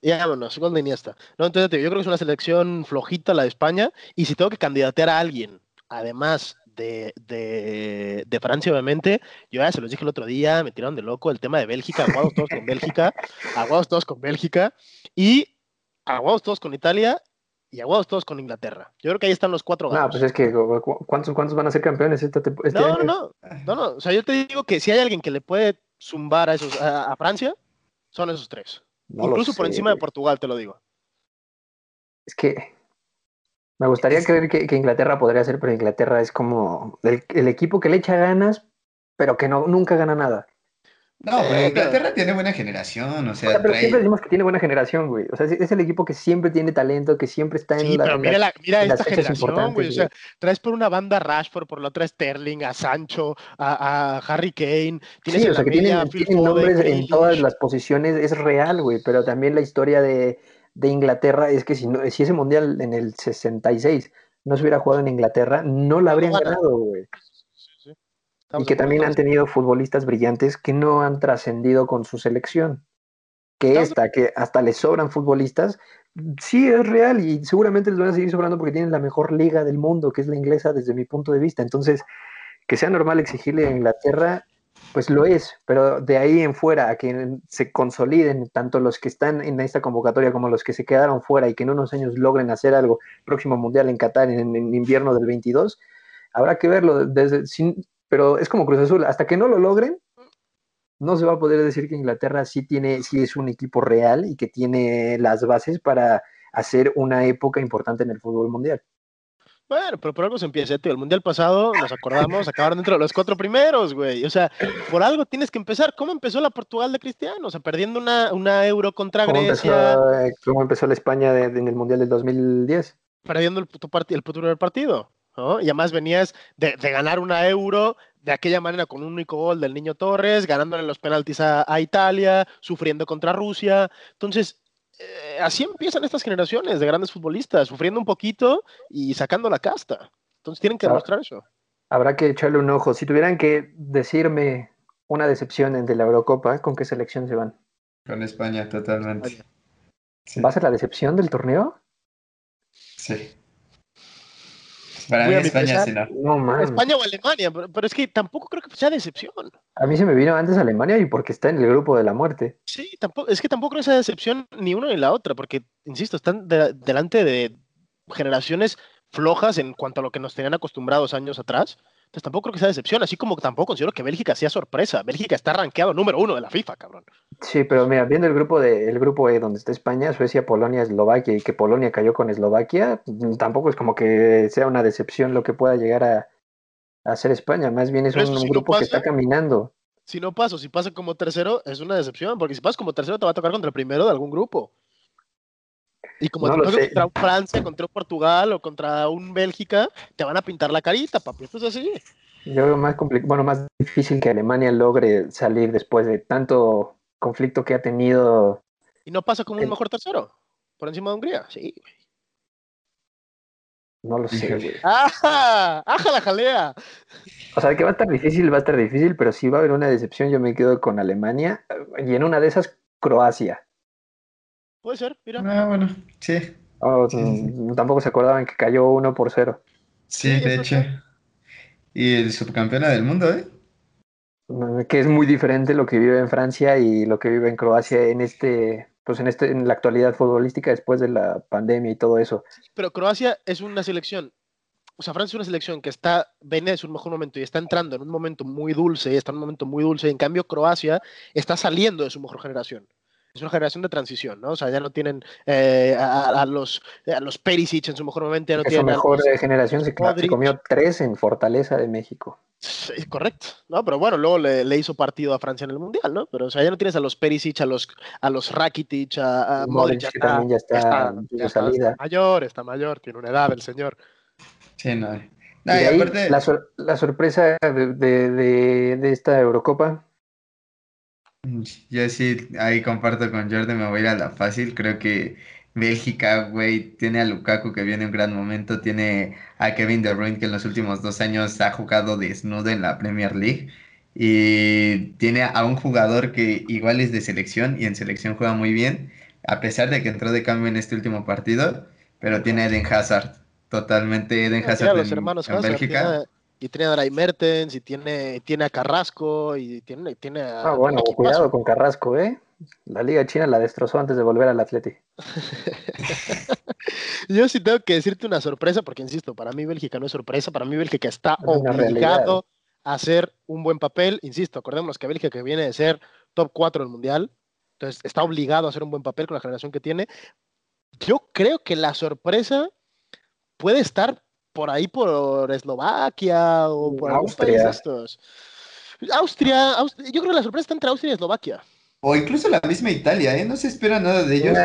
B: y vámonos, gol de Iniesta. No, entonces yo creo que es una selección flojita la de España, y si tengo que candidatear a alguien, además de, de, de Francia, obviamente, yo ya se los dije el otro día, me tiraron de loco el tema de Bélgica, aguados todos con Bélgica, aguados todos con Bélgica, y aguados todos con Italia, y aguados todos con Inglaterra. Yo creo que ahí están los cuatro
A: No,
B: gatos.
A: pues es que ¿cu- cu- ¿cuántos, cuántos van a ser campeones este, te- este
B: No,
A: año?
B: no, no, no, no. O sea, yo te digo que si hay alguien que le puede zumbar a esos a, a Francia, son esos tres.
A: No
B: Incluso por encima de. Portugal, te lo digo.
A: Es que me gustaría creer que, que Inglaterra podría ser, pero Inglaterra es como el, el equipo que le echa ganas, pero que no, nunca gana nada.
C: No, pero
B: Eh,
C: Inglaterra tiene buena generación, o
A: O
C: sea,
A: pero
C: trae-
A: siempre decimos que tiene buena generación, güey. O sea, es, es el equipo que siempre tiene talento, que siempre está en
B: Sí,
A: la.
B: pero mira,
A: la-
B: la- mira
A: en las
B: esta generación, güey. O sea, traes por una banda a Rashford, por la otra a Sterling, a Sancho, a, a Harry Kane. Tienes
A: Sí, o sea,
B: la
A: que
B: media
A: tienen,
B: a Phil
A: tienen nombres en todas las posiciones, es real, güey. Pero también la historia de, de Inglaterra es que si, no, si ese mundial en el 66 no se hubiera jugado en Inglaterra, no la
B: lo
A: habrían
B: gana.
A: ganado, güey.
B: Sí, sí.
A: Y que también han tenido futbolistas brillantes que no han trascendido con su selección. Que esta, que hasta les sobran futbolistas, sí es real y seguramente les van a seguir sobrando porque tienen la mejor liga del mundo, que es la inglesa desde mi punto de vista. Entonces, que sea normal exigirle a Inglaterra, pues lo es, pero de ahí en fuera a que se consoliden tanto los que están en esta convocatoria como los que se quedaron fuera y que en unos años logren hacer algo, próximo mundial en Qatar en, invierno del 22, habrá que verlo desde sin, pero es como Cruz Azul, hasta que no lo logren, no se va a poder decir que Inglaterra sí tiene, sí es un equipo real y que tiene las bases para hacer una época importante en el fútbol mundial.
B: Bueno, pero por algo se empieza, tío. El mundial pasado, nos acordamos, acabaron dentro de los cuatro primeros, güey. O sea, por algo tienes que empezar. ¿Cómo empezó la Portugal de Cristiano? O sea, perdiendo una, una euro contra
A: ¿Cómo
B: Grecia,
A: empezó, cómo empezó la España de- de- en el mundial del 2010?
B: perdiendo el, puto parti- el futuro del partido. ¿no? Y además venías de, de ganar una euro de aquella manera con un único gol del Niño Torres, ganándole los penaltis a, a Italia, sufriendo contra Rusia. Entonces, eh, así empiezan estas generaciones de grandes futbolistas, sufriendo un poquito y sacando la casta. Entonces tienen que demostrar eso.
A: Habrá que echarle un ojo. Si tuvieran que decirme una decepción en de la Eurocopa, ¿con qué selección se van?
C: con España totalmente. Sí,
A: ¿Va a ser la decepción del torneo?
C: sí. Para mí España
B: pesar.
C: sí no.
A: No, man.
B: España o Alemania, pero, pero es que tampoco creo que sea decepción.
A: A mí se me vino antes Alemania y porque está en el grupo de la muerte.
B: Sí, tampoco, es que tampoco creo que sea decepción ni una ni la otra, porque, insisto, están de- delante de generaciones flojas en cuanto a lo que nos tenían acostumbrados años atrás. Entonces tampoco creo que sea decepción, así como tampoco considero que Bélgica sea sorpresa. Bélgica está rankeado número uno de la FIFA, cabrón.
A: Sí, pero mira, viendo el grupo de el grupo E donde está España, Suecia, Polonia, Eslovaquia y que Polonia cayó con Eslovaquia, mm, tampoco es como que sea una decepción lo que pueda llegar a, a hacer España, más bien es un,
B: no
A: grupo que
B: pasa.
A: está caminando.
B: Si no paso, si pasa como tercero, es una decepción, porque si pasas como tercero te va a tocar contra el primero de algún grupo. Y como
A: No
B: te
A: sé.
B: contra un Francia, contra un Portugal o contra un Bélgica, te van a pintar la carita, papi. Esto es así.
A: Yo veo más compli- bueno, más difícil que Alemania logre salir después de tanto conflicto que ha tenido.
B: Y no pasa como un mejor tercero. Por encima de Hungría. Sí, güey.
A: No lo sé, güey.
B: ¡Ajá! ¡Ajá la jalea!
A: O sea, que va a estar difícil, va a estar difícil, pero si va a haber una decepción, yo me quedo con Alemania y en una de esas, Croacia.
B: Puede ser, mira.
C: Ah, bueno, sí.
A: Oh, tampoco se acordaban que cayó uno por cero.
C: Sí, de hecho. Y el subcampeona del mundo, ¿eh?
A: Mm, que es muy diferente lo que vive en Francia y lo que vive en Croacia en este, pues en este, en la actualidad futbolística después de la pandemia y todo eso.
B: Pero Croacia es una selección, o sea, Francia es una selección que está, viene de su mejor momento y está entrando en un momento muy dulce, está en un momento muy dulce, en cambio Croacia está saliendo de su mejor generación es una generación de transición, ¿no? O sea, ya no tienen eh, a, los, a los Perisic en su mejor momento. Ya no
A: es su mejor generación se, comió tres en Fortaleza de México.
B: Sí, correcto, ¿no? Pero bueno, luego le, hizo partido a Francia en el Mundial, ¿no? Pero o sea, ya no tienes a los Perisic, a los, a los Rakitic, a,
A: Modric, que también ya está,
B: ya está, mayor, está mayor, tiene una edad el señor.
C: Sí, no.
A: y aparte... la, la, sorpresa de, de, de esta Eurocopa
C: yo sí, ahí comparto con Jordan, me voy a ir a la fácil. Creo que Bélgica, güey, tiene a Lukaku que viene en un gran momento, tiene a Kevin De Bruyne que en los últimos dos años ha jugado desnudo en la Premier League. Y tiene a un jugador que igual es de selección y en selección juega muy bien, a pesar de que entró de cambio en este último partido, pero tiene a Eden Hazard, totalmente. Eden Hazard en, Bélgica
B: y tiene a Dry Mertens, y tiene, tiene a Carrasco, y tiene, tiene a...
A: Ah, bueno, cuidado con Carrasco, ¿eh? La Liga China la destrozó antes de volver al Atleti.
B: Yo sí tengo que decirte una sorpresa, porque insisto, para mí Bélgica no es sorpresa, para mí Bélgica está obligado a hacer un buen papel. Insisto, acordémonos que Bélgica viene de ser top 4 del Mundial, entonces está obligado a hacer un buen papel con la generación que tiene. Yo creo que la sorpresa puede estar por ahí por Eslovaquia o por algún país de estos. Austria, yo creo que la sorpresa está entre Austria y Eslovaquia.
C: O incluso la misma Italia, ¿eh? No se espera nada de ellos.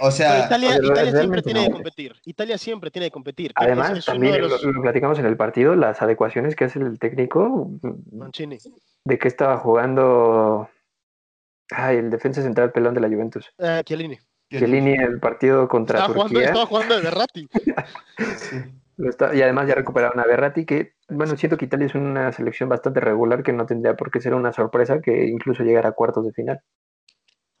C: O sea,
B: Italia, siempre tiene que competir. Italia siempre tiene que competir.
A: Además, también lo, platicamos en el partido, las adecuaciones que hace el técnico.
B: Mancini.
A: De que estaba jugando. Ay, el defensa central pelón de la Juventus.
B: Uh, Chiellini.
A: Chiellini el partido contra
B: estaba
A: Turquía.
B: Jugando, estaba jugando de Berratti.
A: y además ya recuperaron a Berratti, que, bueno, siento que Italia es una selección bastante regular que no tendría por qué ser una sorpresa que incluso llegara a cuartos de final.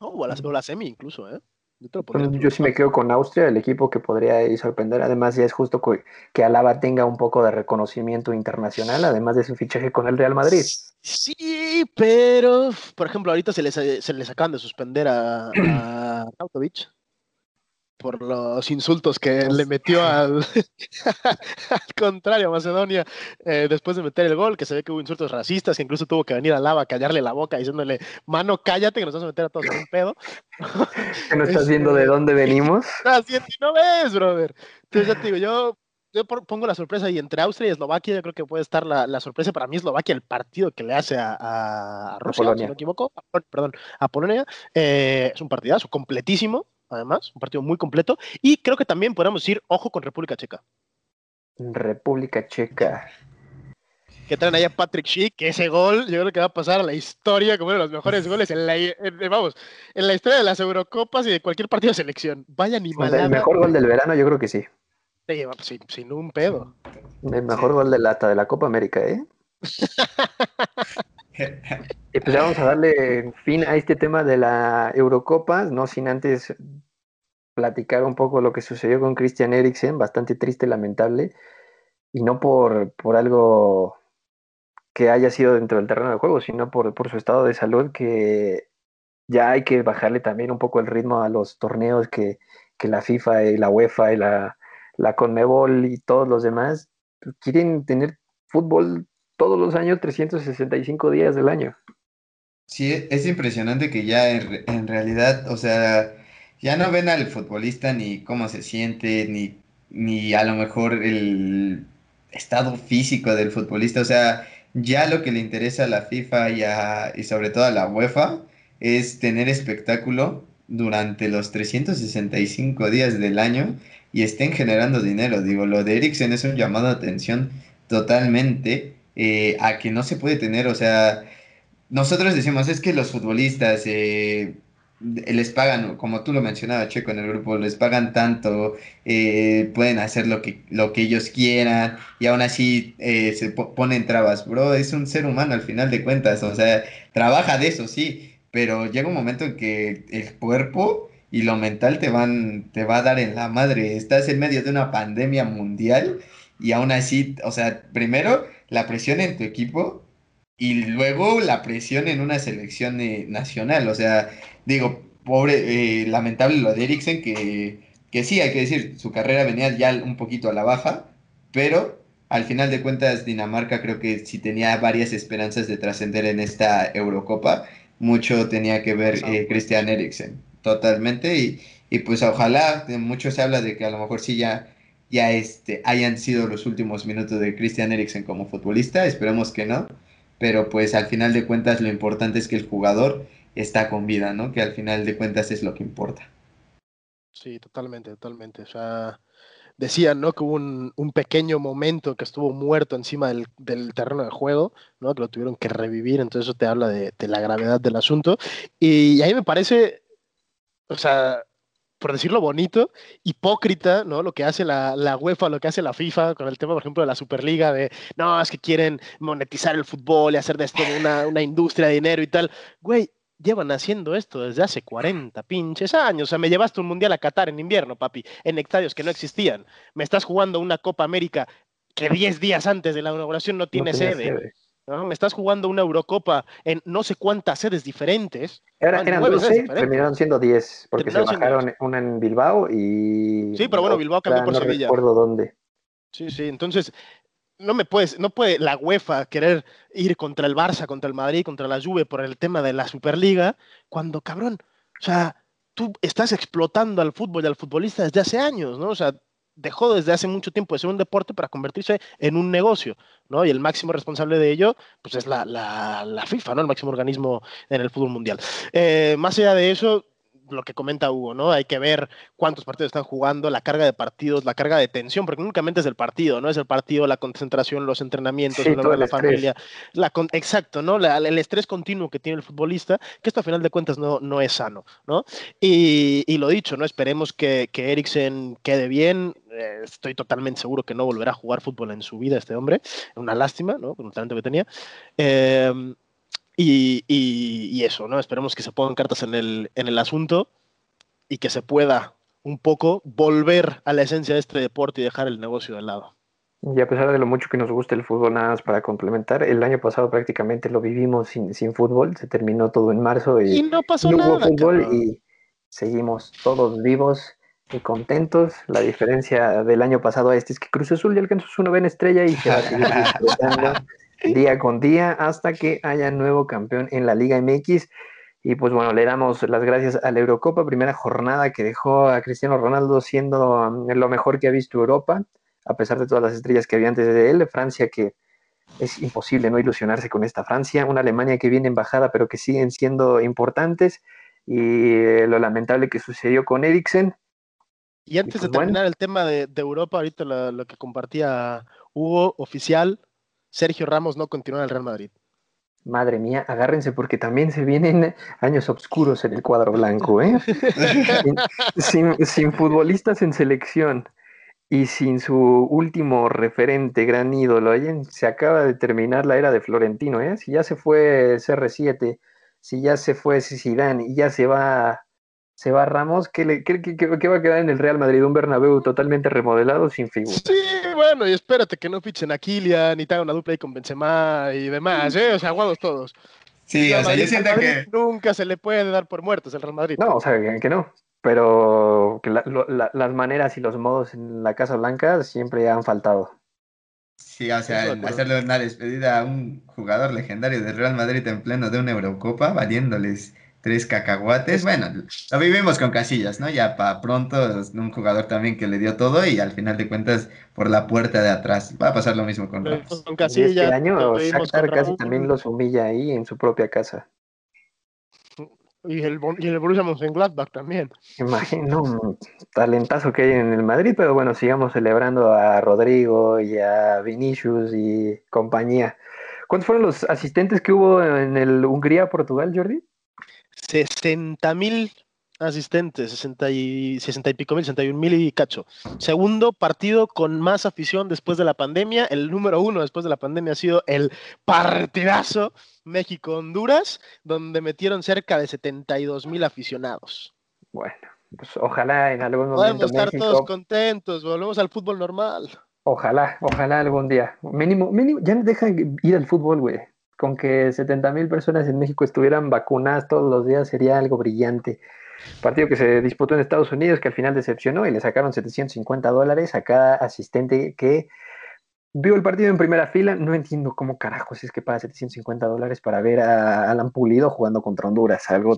B: Oh, o, a la, semi incluso, ¿eh?
A: Yo, sí me quedo con Austria, el equipo que podría sorprender. Además, ya es justo que, que, Alaba tenga un poco de reconocimiento internacional, además de su fichaje con el Real Madrid.
B: Sí, pero, por ejemplo, ahorita se les, se les acaban de suspender a, a por los insultos que le metió al, al contrario a Macedonia eh, después de meter el gol, que se ve que hubo insultos racistas, que incluso tuvo que venir a Lava a callarle la boca diciéndole, mano, cállate, que nos vas a meter a todos en un pedo.
A: ¿Que no estás viendo de dónde venimos?
B: no ves, brother. Entonces ya te digo, yo, yo pongo la sorpresa y entre Austria y Eslovaquia yo creo que puede estar la, la sorpresa. Para mí Eslovaquia, el partido que le hace a, a Rusia, si no me equivoco, perdón, a Polonia, eh, es un partidazo completísimo además, un partido muy completo. Y creo que también podemos decir, ojo con República Checa.
A: República Checa.
B: Que traen allá Patrick Schick, que ese gol yo creo que va a pasar a la historia como uno de los mejores goles en la, vamos, en la historia de las Eurocopas y de cualquier partido de selección. Vaya ni
A: mal. El mejor gol del verano yo creo que sí.
B: Sí, sin, un pedo.
A: El mejor gol de la, hasta de la Copa América, ¿eh? Y pues vamos a darle fin a este tema de la Eurocopa, no sin antes platicar un poco lo que sucedió con Christian Eriksen, bastante triste, lamentable, y no por, por algo que haya sido dentro del terreno de juego, sino por, por su estado de salud, que ya hay que bajarle también un poco el ritmo a los torneos que, que la FIFA y la UEFA y la, la Conmebol y todos los demás quieren tener fútbol todos los años, 365 días del año.
C: Sí, es impresionante que ya en, realidad, o sea, ya no ven al futbolista ni cómo se siente, ni, ni a lo mejor el estado físico del futbolista, o sea, ya lo que le interesa a la FIFA y, y sobre todo a la UEFA es tener espectáculo durante los 365 días del año y estén generando dinero. Digo, lo de Eriksen es un llamado a atención totalmente eh, a que no se puede tener, o sea, nosotros decimos, es que los futbolistas, eh, les pagan, como tú lo mencionabas, Checo, en el grupo, les pagan tanto, eh, pueden hacer lo que, lo que ellos quieran y aún así se ponen trabas. Bro, es un ser humano al final de cuentas, o sea, trabaja de eso, sí, pero llega un momento en que el cuerpo y lo mental te van, te va a dar en la madre. Estás en medio de una pandemia mundial y aún así, o sea, primero la presión en tu equipo y luego la presión en una selección eh, nacional. O sea, digo, pobre, eh, lamentable lo de Eriksen, que, que sí, hay que decir, su carrera venía ya un poquito a la baja, pero al final de cuentas Dinamarca creo que sí tenía varias esperanzas de trascender en esta Eurocopa. Mucho tenía que ver eh, Christian Eriksen, totalmente. Y, y, pues ojalá, mucho se habla de que a lo mejor sí ya, ya este, hayan sido los últimos minutos de Christian Eriksen como futbolista, esperemos que no pero pues al final de cuentas lo importante es que el jugador está con vida, ¿no? Que al final de cuentas es lo que importa.
B: Sí, totalmente, totalmente. O sea, decían, ¿no? Que hubo un, pequeño momento que estuvo muerto encima del, terreno de juego, ¿no? Que lo tuvieron que revivir, entonces eso te habla de, de la gravedad del asunto. Y ahí me parece, o sea, por decirlo bonito, hipócrita, ¿no? Lo que hace la, la, UEFA, lo que hace la FIFA con el tema, por ejemplo, de la Superliga, de, no, es que quieren monetizar el fútbol y hacer de esto una, una industria de dinero y tal. Güey, llevan haciendo esto desde hace 40 pinches años. O sea, me llevaste un mundial a Qatar en invierno, papi, en estadios que no existían. Me estás jugando una Copa América que 10 días antes de la inauguración no tiene, sede. Me estás jugando una Eurocopa en no sé cuántas sedes diferentes.
A: eran 12, terminaron siendo 10, porque se bajaron una en Bilbao y.
B: Sí, pero bueno, Bilbao cambió por
A: no
B: Sevilla.
A: No recuerdo dónde.
B: Sí, sí, entonces no me puedes, no puede la UEFA querer ir contra el Barça, contra el Madrid, contra la Juve por el tema de la Superliga, cuando cabrón, o sea, tú estás explotando al fútbol y al futbolista desde hace años, ¿no? O sea, dejó desde hace mucho tiempo de ser un deporte para convertirse en un negocio, ¿no? Y el máximo responsable de ello, pues es la, la, FIFA, ¿no? El máximo organismo en el fútbol mundial. Eh, más allá de eso, lo que comenta Hugo, ¿no? Hay que ver cuántos partidos están jugando, la carga de partidos, la carga de tensión, porque únicamente es el partido, ¿no? Es el partido, la concentración, los entrenamientos, la familia. La exacto, ¿no? el estrés continuo que tiene el futbolista, que esto a final de cuentas no, no es sano, ¿no? Y, y lo dicho, ¿no? Esperemos que, que Eriksen quede bien. Eh, estoy totalmente seguro que no volverá a jugar fútbol en su vida este hombre. Una lástima, ¿no? Con el talento que tenía. Eh, y, eso, ¿no? Esperemos que se pongan cartas en el, en el asunto y que se pueda un poco volver a la esencia de este deporte y dejar el negocio de lado.
A: Y a pesar de lo mucho que nos gusta el fútbol, nada más para complementar, el año pasado prácticamente lo vivimos sin, sin fútbol, se terminó todo en marzo y,
B: no pasó nada,
A: hubo fútbol y seguimos todos vivos y contentos. La diferencia del año pasado a este es que Cruz Azul ya alcanzó su novena estrella y se va a seguir disfrutando día con día hasta que haya nuevo campeón en la Liga MX. Y pues bueno, le damos las gracias a la Eurocopa, primera jornada que dejó a Cristiano Ronaldo siendo um, lo mejor que ha visto Europa, a pesar de todas las estrellas que había antes de él. Francia que es imposible no ilusionarse con esta Francia, una Alemania que viene en bajada pero que siguen siendo importantes y lo lamentable que sucedió con Eriksen.
B: Y antes de pues terminar el tema de, Europa, ahorita lo, lo, que compartía Hugo, oficial, Sergio Ramos no continúa en el Real Madrid.
A: Madre mía, agárrense porque también se vienen años oscuros en el cuadro blanco, ¿eh? sin, futbolistas en selección y sin su último referente, gran ídolo, se acaba de terminar la era de Florentino, ¿eh? Si ya se fue CR7, si ya se fue Zidane y ya se va se va Ramos, ¿qué, le, va a quedar en el Real Madrid? Un Bernabéu totalmente remodelado sin figura.
B: Sí, bueno, y espérate que no fichen a Kylian ni te hagan una dupla ahí con Benzema y demás, ¿eh? O sea, aguados todos.
C: Sí, o sea, yo siento que...
B: Nunca se le puede dar por muertos el Real Madrid.
A: No, o sea, que no. Pero que las maneras y los modos en la Casa Blanca siempre han faltado.
C: Sí, o sea, hacerle una despedida a un jugador legendario del Real Madrid en pleno de una Eurocopa, valiéndoles tres cacahuates. Bueno, lo vivimos con Casillas, ¿no? Ya para pronto, un jugador también que le dio todo y al final de cuentas por la puerta de atrás. Va a pasar lo mismo con Ramos.
A: Con Casillas. Este año Shakhtar casi también los humilla ahí en su propia casa.
B: Y el, y el Borussia Mönchengladbach también.
A: Imagino talentazo que hay en el Madrid, pero bueno, sigamos celebrando a Rodrigo y a Vinicius y compañía. ¿Cuántos fueron los asistentes que hubo en el Hungría-Portugal, Jordi?
B: 60 mil asistentes, 60 y, 60 y pico mil, 61 mil y cacho. Segundo partido con más afición después de la pandemia. El número uno después de la pandemia ha sido el partidazo México-Honduras, donde metieron cerca de 72 mil aficionados.
A: Bueno, pues ojalá en algún momento.
B: Podemos estar todos contentos, volvemos al fútbol normal.
A: Ojalá, ojalá algún día. Mínimo, mínimo, ya dejan ir al fútbol, güey. Con que 70 mil personas en México estuvieran vacunadas todos los días sería algo brillante. Partido que se disputó en Estados Unidos, que al final decepcionó y le sacaron 750 dólares a cada asistente que vio el partido en primera fila. No entiendo cómo carajos es que paga 750 dólares para ver a Alan Pulido jugando contra Honduras. Algo,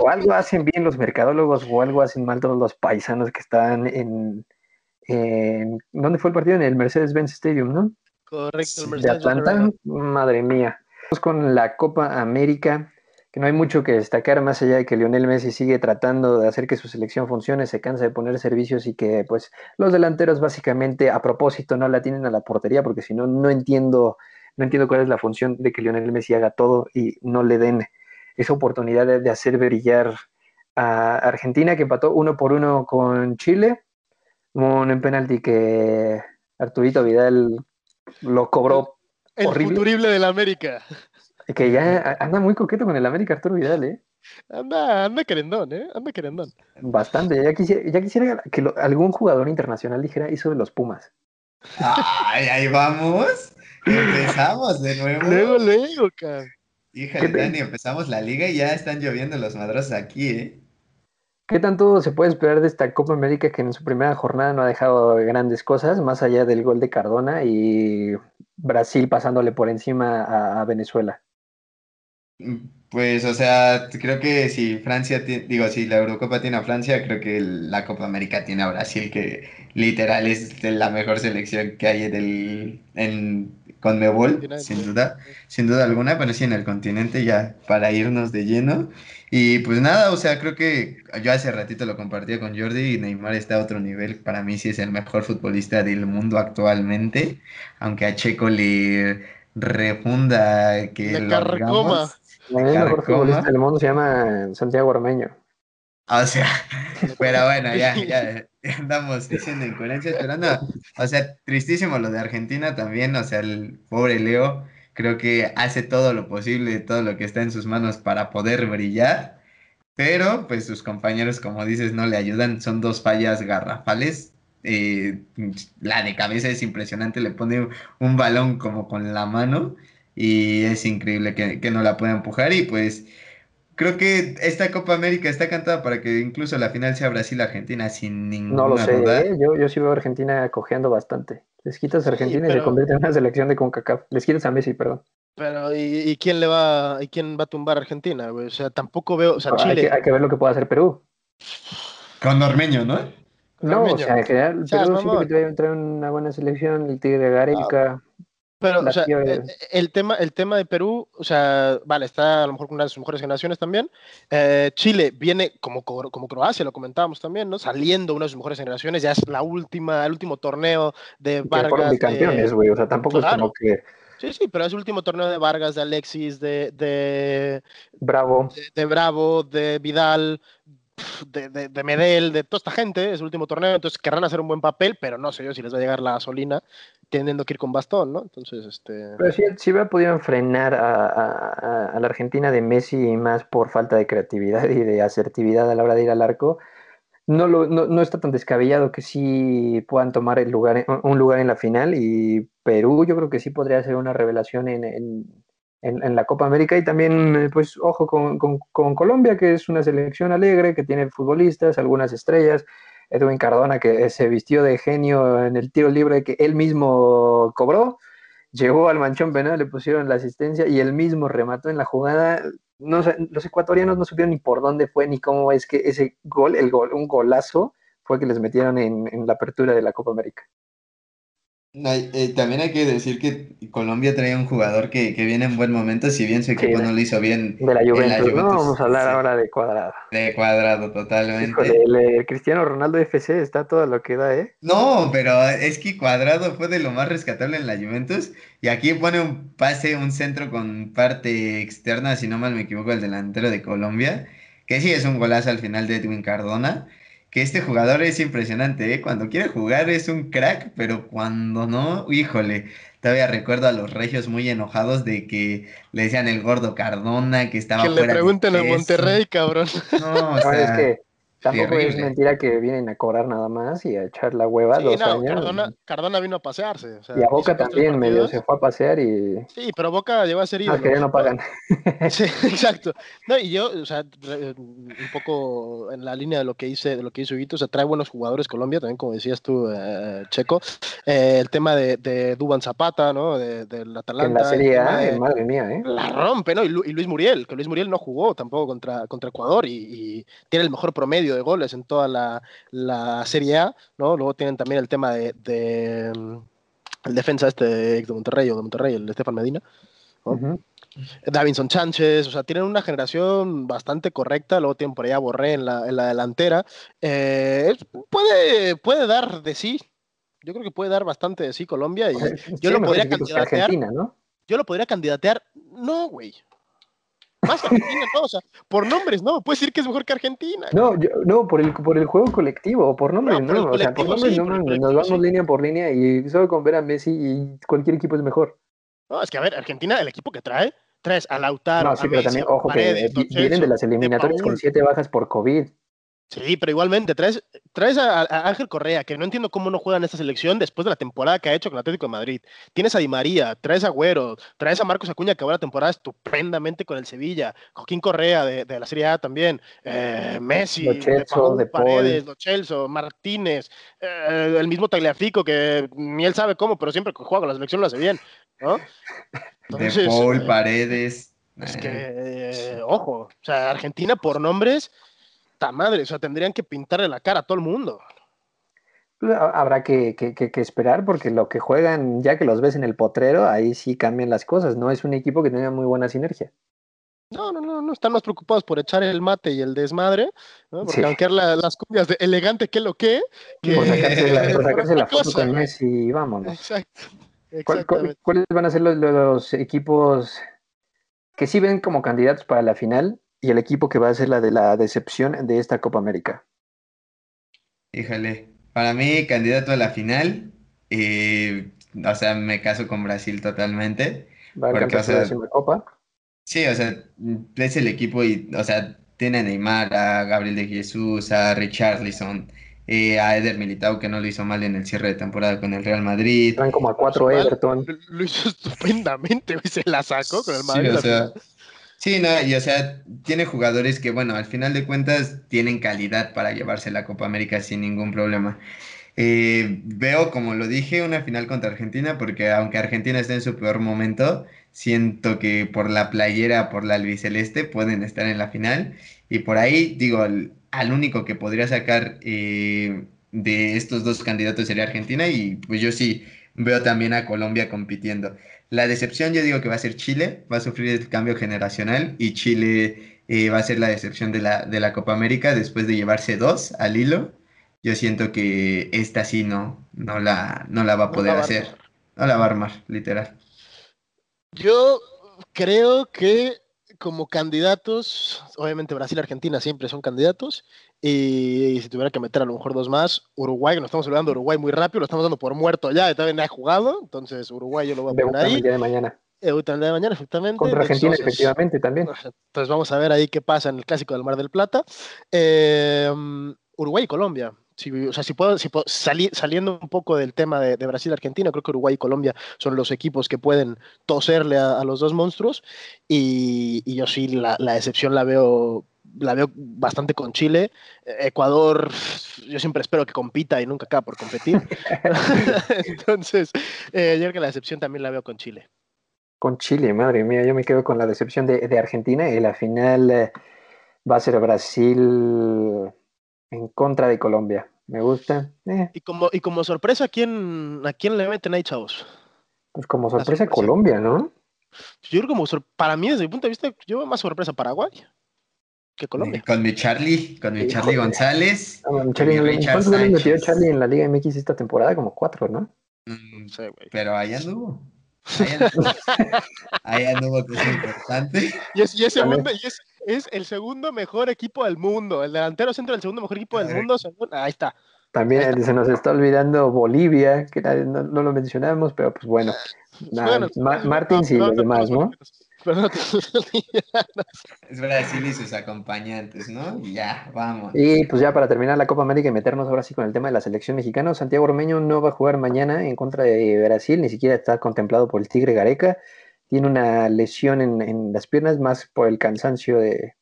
A: o algo hacen bien los mercadólogos o algo hacen mal todos los paisanos que están en, en ¿dónde fue el partido? En el Mercedes-Benz Stadium, ¿no?
B: Correcto,
A: el Mercedes De Atlanta, madre mía. Vamos con la Copa América que no hay mucho que destacar más allá de que Lionel Messi sigue tratando de hacer que su selección funcione, se cansa de poner servicios y que pues los delanteros básicamente a propósito no la tienen a la portería porque si no no entiendo no entiendo cuál es la función de que Lionel Messi haga todo y no le den esa oportunidad de, hacer brillar a Argentina que empató uno por uno con Chile, un penalti que Arturito Vidal lo cobró
B: el horrible. futurible del América.
A: Que ya anda muy coqueto con el América Arturo Vidal, ¿eh?
B: Anda, anda querendón, ¿eh? Anda querendón.
A: Bastante. Ya quisiera, ya quisiera que algún jugador internacional dijera eso de los Pumas.
C: Ay, ahí vamos. Empezamos de nuevo.
B: Luego, luego, cabrón.
C: Hija de Dani, empezamos la liga y ya están lloviendo los madros aquí, ¿eh?
A: ¿Qué tanto se puede esperar de esta Copa América que en su primera jornada no ha dejado grandes cosas, más allá del gol de Cardona y Brasil pasándole por encima a Venezuela?
C: Pues, o sea, creo que si Francia, digo, si la Eurocopa tiene a Francia, creo que la Copa América tiene a Brasil, que literal es la mejor selección que hay del, en Conmebol, sin duda, sin duda alguna, pero sí en el continente ya para irnos de lleno. Y pues nada, o sea, creo que yo hace ratito lo compartía con Jordi y Neymar está a otro nivel. Para mí sí es el mejor futbolista del mundo actualmente, aunque a Checo le refunda que.
A: El mejor futbolista del mundo se llama Santiago Ormeño.
C: O sea, pero bueno, ya, ya, andamos diciendo incoherencias, pero no, o sea, tristísimo lo de Argentina también, o sea, el pobre Leo creo que hace todo lo posible, todo lo que está en sus manos para poder brillar, pero pues sus compañeros, como dices, no le ayudan, son dos fallas garrafales, eh, la de cabeza es impresionante, le pone un balón como con la mano y es increíble que, no la pueda empujar y pues creo que esta Copa América está cantada para que incluso la final sea Brasil-Argentina sin ninguna
A: No lo sé. ¿eh? yo, yo sí veo a Argentina cojeando bastante. Les quitas a Argentina y se convierte en una selección de CONCACAF. Les quitas a Messi, perdón.
B: Pero ¿y, quién le va y quién va a tumbar a Argentina? O sea, tampoco veo, o sea, Chile...
A: Hay que, ver lo que puede hacer Perú.
C: Con Normeño, ¿no?
A: No, o sea, en general, Perú sí que trae, una buena selección, el Tigre de Gareca,
B: pero, o sea, e, el, tema, el tema de Perú, o sea, vale, está a lo mejor con una de sus mejores generaciones también. Eh, Chile viene como, como Croacia, lo comentábamos también, ¿no? Saliendo una de sus mejores generaciones, ya es la última, el último torneo de Vargas.
A: Campeones, güey, o sea, tampoco es como que.
B: Sí, sí, pero es el último torneo de Vargas, de Alexis, de. de
A: Bravo.
B: de Bravo, de Vidal, de, de, Medel, de toda esta gente, es el último torneo, entonces querrán hacer un buen papel, pero no sé yo si les va a llegar la gasolina teniendo que ir con bastón, ¿no? Entonces, este...
A: Pero sí, sí hubiera podido frenar a, la Argentina de Messi más por falta de creatividad y de asertividad a la hora de ir al arco. No, lo, no, está tan descabellado que sí puedan tomar el lugar, un lugar en la final y Perú yo creo que sí podría ser una revelación en, la Copa América y también, eh, pues, ojo con, con, Colombia, que es una selección alegre, que tiene futbolistas, algunas estrellas. Edwin Cardona, que se vistió de genio en el tiro libre que él mismo cobró, llegó al manchón penal, le pusieron la asistencia y él mismo remató en la jugada. No, los ecuatorianos no supieron ni por dónde fue ni cómo es que ese gol, el gol, un golazo, fue que les metieron en, en la apertura de la Copa América.
C: Eh, también hay que decir que Colombia trae un jugador que, viene en buen momento, si bien su equipo no lo hizo bien.
A: De la Juventus, ¿no? Vamos a hablar ahora de Cuadrado.
C: De Cuadrado, totalmente.
A: el, Cristiano Ronaldo FC está todo lo que da, ¿eh?
C: No, pero es que Cuadrado fue de lo más rescatable en la Juventus. Y aquí pone un pase, un centro con parte externa, si no mal me equivoco, el delantero de Colombia. Que sí es un golazo al final de Edwin Cardona que este jugador es impresionante, ¿eh? Cuando quiere jugar es un crack, pero cuando no, híjole, todavía recuerdo a los regios muy enojados de que le decían el gordo Cardona, que estaba
B: Que le pregunten a Monterrey, cabrón.
A: No, o sea, es que Tampoco es mentira que vienen a cobrar nada más y a echar la hueva dos años.
B: Cardona, vino a pasearse.
A: y a Boca también medio se fue a pasear y.
B: Sí, pero Boca llegó a ser
A: ídolo. Ah, que ya no pagan.
B: Sí, exacto. No, y yo, o sea, un poco en la línea de lo que hice, de lo que hizo Guito, o sea, trae buenos jugadores Colombia, también como decías tú, eh, Checo. Eh, el tema de, de, Duban Zapata, ¿no? De, del Atalanta.
A: En la Serie A, madre mía, ¿eh?
B: La rompe, ¿no? Y, Luis Muriel, que Luis Muriel no jugó tampoco contra, contra Ecuador y tiene el mejor promedio de goles en toda la, Serie A, ¿no? Luego tienen también el tema de, el defensa este de Monterrey o de Monterrey, el de Estefan Medina. Davinson Sánchez, o sea, tienen una generación bastante correcta, luego tienen por allá Borré en la, delantera. Eh, puede, puede dar de sí, yo creo que puede dar bastante de sí Colombia y yo lo podría candidatear. Yo lo podría candidatear, no, güey. Más Argentina, no, o sea, por nombres, no, puedes decir que es mejor que Argentina.
A: No, no, por el, por el juego colectivo, por nombres, no, o sea, por nombres no, nos vamos línea por línea y solo con ver a Messi y cualquier equipo es mejor.
B: No, es que a ver, Argentina, el equipo que trae, traes a Lautaro,
A: no, sí, pero también, ojo, que vienen de las eliminatorias con siete bajas por COVID.
B: Sí, pero igualmente, traes, traes a, Ángel Correa, que no entiendo cómo no juega en esta selección después de la temporada que ha hecho con el Atlético de Madrid. Tienes a Di María, traes a Güero, traes a Marcos Acuña, que va la temporada estupendamente con el Sevilla, Joaquín Correa de, la Serie A también, eh, Messi,
A: de
B: Paredes, Lo Martínez, eh, el mismo Tagliafico, que ni él sabe cómo, pero siempre que juega con la selección lo hace bien, ¿no?
C: de Paul, eh, Paredes.
B: Es que, ojo, o sea, Argentina por nombres madre, o sea, tendrían que pintarle la cara a todo el mundo.
A: Pues, habrá que, esperar porque lo que juegan, ya que los ves en el potrero, ahí sí cambian las cosas. No es un equipo que tenga muy buena sinergia.
B: No, no, no, no están más preocupados por echar el mate y el desmadre, ¿no? porque aunque las cumbias de elegante que lo que,
A: Por sacarse la, foto con Messi y vámonos. Exacto. ¿Cuáles van a ser los equipos que sí ven como candidatos para la final y el equipo que va a ser la de la decepción de esta Copa América?
C: Híjole, para mí candidato a la final, eh, o sea, me caso con Brasil totalmente.
A: ¿Va a porque, la Copa?
C: Sí, o sea, es el equipo y, o sea, tiene a Neymar, a Gabriel de Jesús, a Richarlison, eh, a Eder Militao, que no lo hizo mal en el cierre de temporada con el Real Madrid.
A: Están como a cuatro Everton.
B: Lo hizo estupendamente, se la sacó con el Madrid.
C: o sea, Sí, no, y o sea, tiene jugadores que, bueno, al final de cuentas tienen calidad para llevarse la Copa América sin ningún problema. Eh, veo, como lo dije, una final contra Argentina, porque aunque Argentina esté en su peor momento, siento que por la playera, por la albiceleste, pueden estar en la final. Y por ahí, digo, al, único que podría sacar eh, de estos dos candidatos sería Argentina, y pues yo sí veo también a Colombia compitiendo. La decepción yo digo que va a ser Chile, va a sufrir el cambio generacional y Chile eh, va a ser la decepción de la, de la Copa América después de llevarse dos al hilo. Yo siento que esta sí no, no, la, no la va a poder hacer. No la va a armar, literal.
B: Yo creo que como candidatos, obviamente Brasil y Argentina siempre son candidatos, y, si tuviera que meter a lo mejor dos más, Uruguay, que nos estamos hablando de Uruguay muy rápido, lo estamos dando por muerto ya, todavía no ha jugado, entonces Uruguay yo lo voy a poner ahí.
A: El día de mañana.
B: el día de mañana, efectivamente.
A: Contra Argentina, efectivamente, también.
B: Entonces vamos a ver ahí qué pasa en el Clásico del Mar del Plata. Em, Uruguay y Colombia. Si, o sea, si puedo, si salir, saliendo un poco del tema de, Brasil y Argentina, creo que Uruguay y Colombia son los equipos que pueden toserle a, los dos monstruos. Y, yo sí, la, la excepción la veo la veo bastante con Chile. Ecuador, yo siempre espero que compita y nunca acaba por competir. Entonces, eh, yo creo que la decepción también la veo con Chile.
A: Con Chile, madre mía, yo me quedo con la decepción de, Argentina y la final eh, va a ser Brasil en contra de Colombia. me gusta. Eh,
B: Y como, y como sorpresa, ¿a quién, ¿a quién le meten ahí, chavos?
A: pues como sorpresa
B: sorpresa.
A: Colombia, ¿no?
B: Yo creo como sor- para mí, desde mi punto de vista, yo veo más sorpresa Paraguay que Colombia.
C: Con mi Charlie, con mi. Charlie González.
A: Ah, bueno, Charlie,
C: mi Richard
A: ¿Cuántos goles metió. Charlie en la Liga MX esta temporada? Como cuatro, ¿no?
C: Mm,
B: No sé, güey.
C: Pero ahí anduvo. Ahí anduvo, ahí anduvo, que es importante.
B: Y es, y es segundo- y es, es el segundo mejor equipo del mundo. El delantero centro del segundo mejor equipo del mundo. según- ahí está.
A: También
B: Ahí está.
A: eh, se nos está olvidando Bolivia, que no, no lo mencionamos, pero pues bueno. Nada,
B: Bueno,
A: Ma-
B: no,
A: Martins y
B: no,
A: los
B: no,
A: demás,
B: no,
A: ¿no?
B: Pero no te-
C: Es Brasil y sus acompañantes, ¿no? Y ya, vamos.
A: Y pues ya para terminar la Copa América y meternos ahora sí con el tema de la selección mexicana, Santiago Ormeño no va a jugar mañana en contra de Brasil, ni siquiera está contemplado por el Tigre Gareca. Tiene una lesión en, en las piernas más por el cansancio de,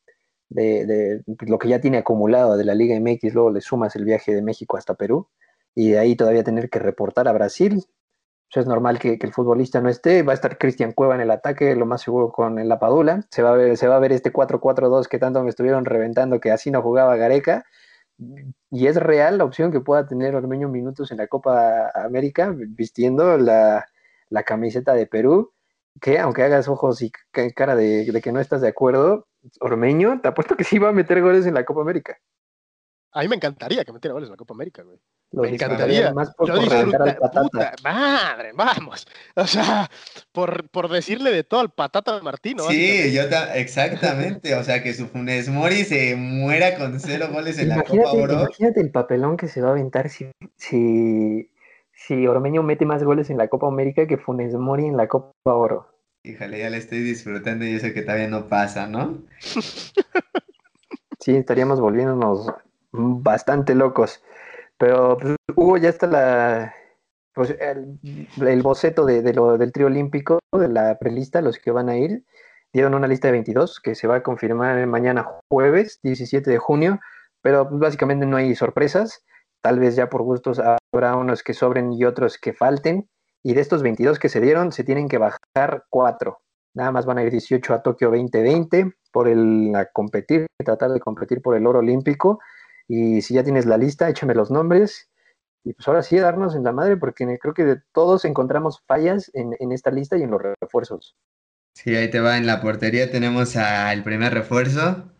A: de- de lo que ya tiene acumulado de la Liga MX, luego le sumas el viaje de México hasta Perú y de ahí todavía tener que reportar a Brasil. Pues es normal que, el futbolista no esté, va a estar Cristian Cueva en el ataque, lo más seguro con el Lapadula, se va a ver, se va a ver este 4-4-2 que tanto me estuvieron reventando que así no jugaba Gareca, y es real la opción que pueda tener Ormeño minutos en la Copa América vistiendo la, la camiseta de Perú, que aunque hagas ojos y ca- cara de, de que no estás de acuerdo, Ormeño, te apuesto que sí va a meter goles en la Copa América.
B: A mí me encantaría que metiera goles en la Copa América, güey.
A: Lo
B: Me encantaría.
A: Más por,
B: Yo puta madre, vamos. O sea, por, por decirle de todo al patata de Martino.
C: Sí, yo ta- exactamente. O sea, que su Funes Mori se muera con cero goles en la Copa Oro.
A: imagínate el papelón que se va a aventar si, si, si Ormeño mete más goles en la Copa América que Funes Mori en la Copa Oro.
C: Híjole, ya le estoy disfrutando y eso que todavía no pasa, ¿no?
A: Sí, estaríamos volviéndonos bastante locos. Pero pues, Hugo, ya está la, pues, el, boceto de, lo, del trío olímpico, de la prelista, los que van a ir. Dieron una lista de 22 que se va a confirmar mañana jueves, 17 de junio, pero pues, básicamente no hay sorpresas. Tal vez ya por gustos habrá unos que sobren y otros que falten. Y de estos 22 que se dieron, se tienen que bajar cuatro. Nada más van a ir 18 a Tokio 2020 por el a competir, tratar de competir por el oro olímpico. Y si ya tienes la lista, échame los nombres. Y pues ahora sí, darnos en la madre, porque creo que de todos encontramos fallas en, en esta lista y en los refuerzos.
C: Sí, ahí te va. En la portería tenemos al primer refuerzo,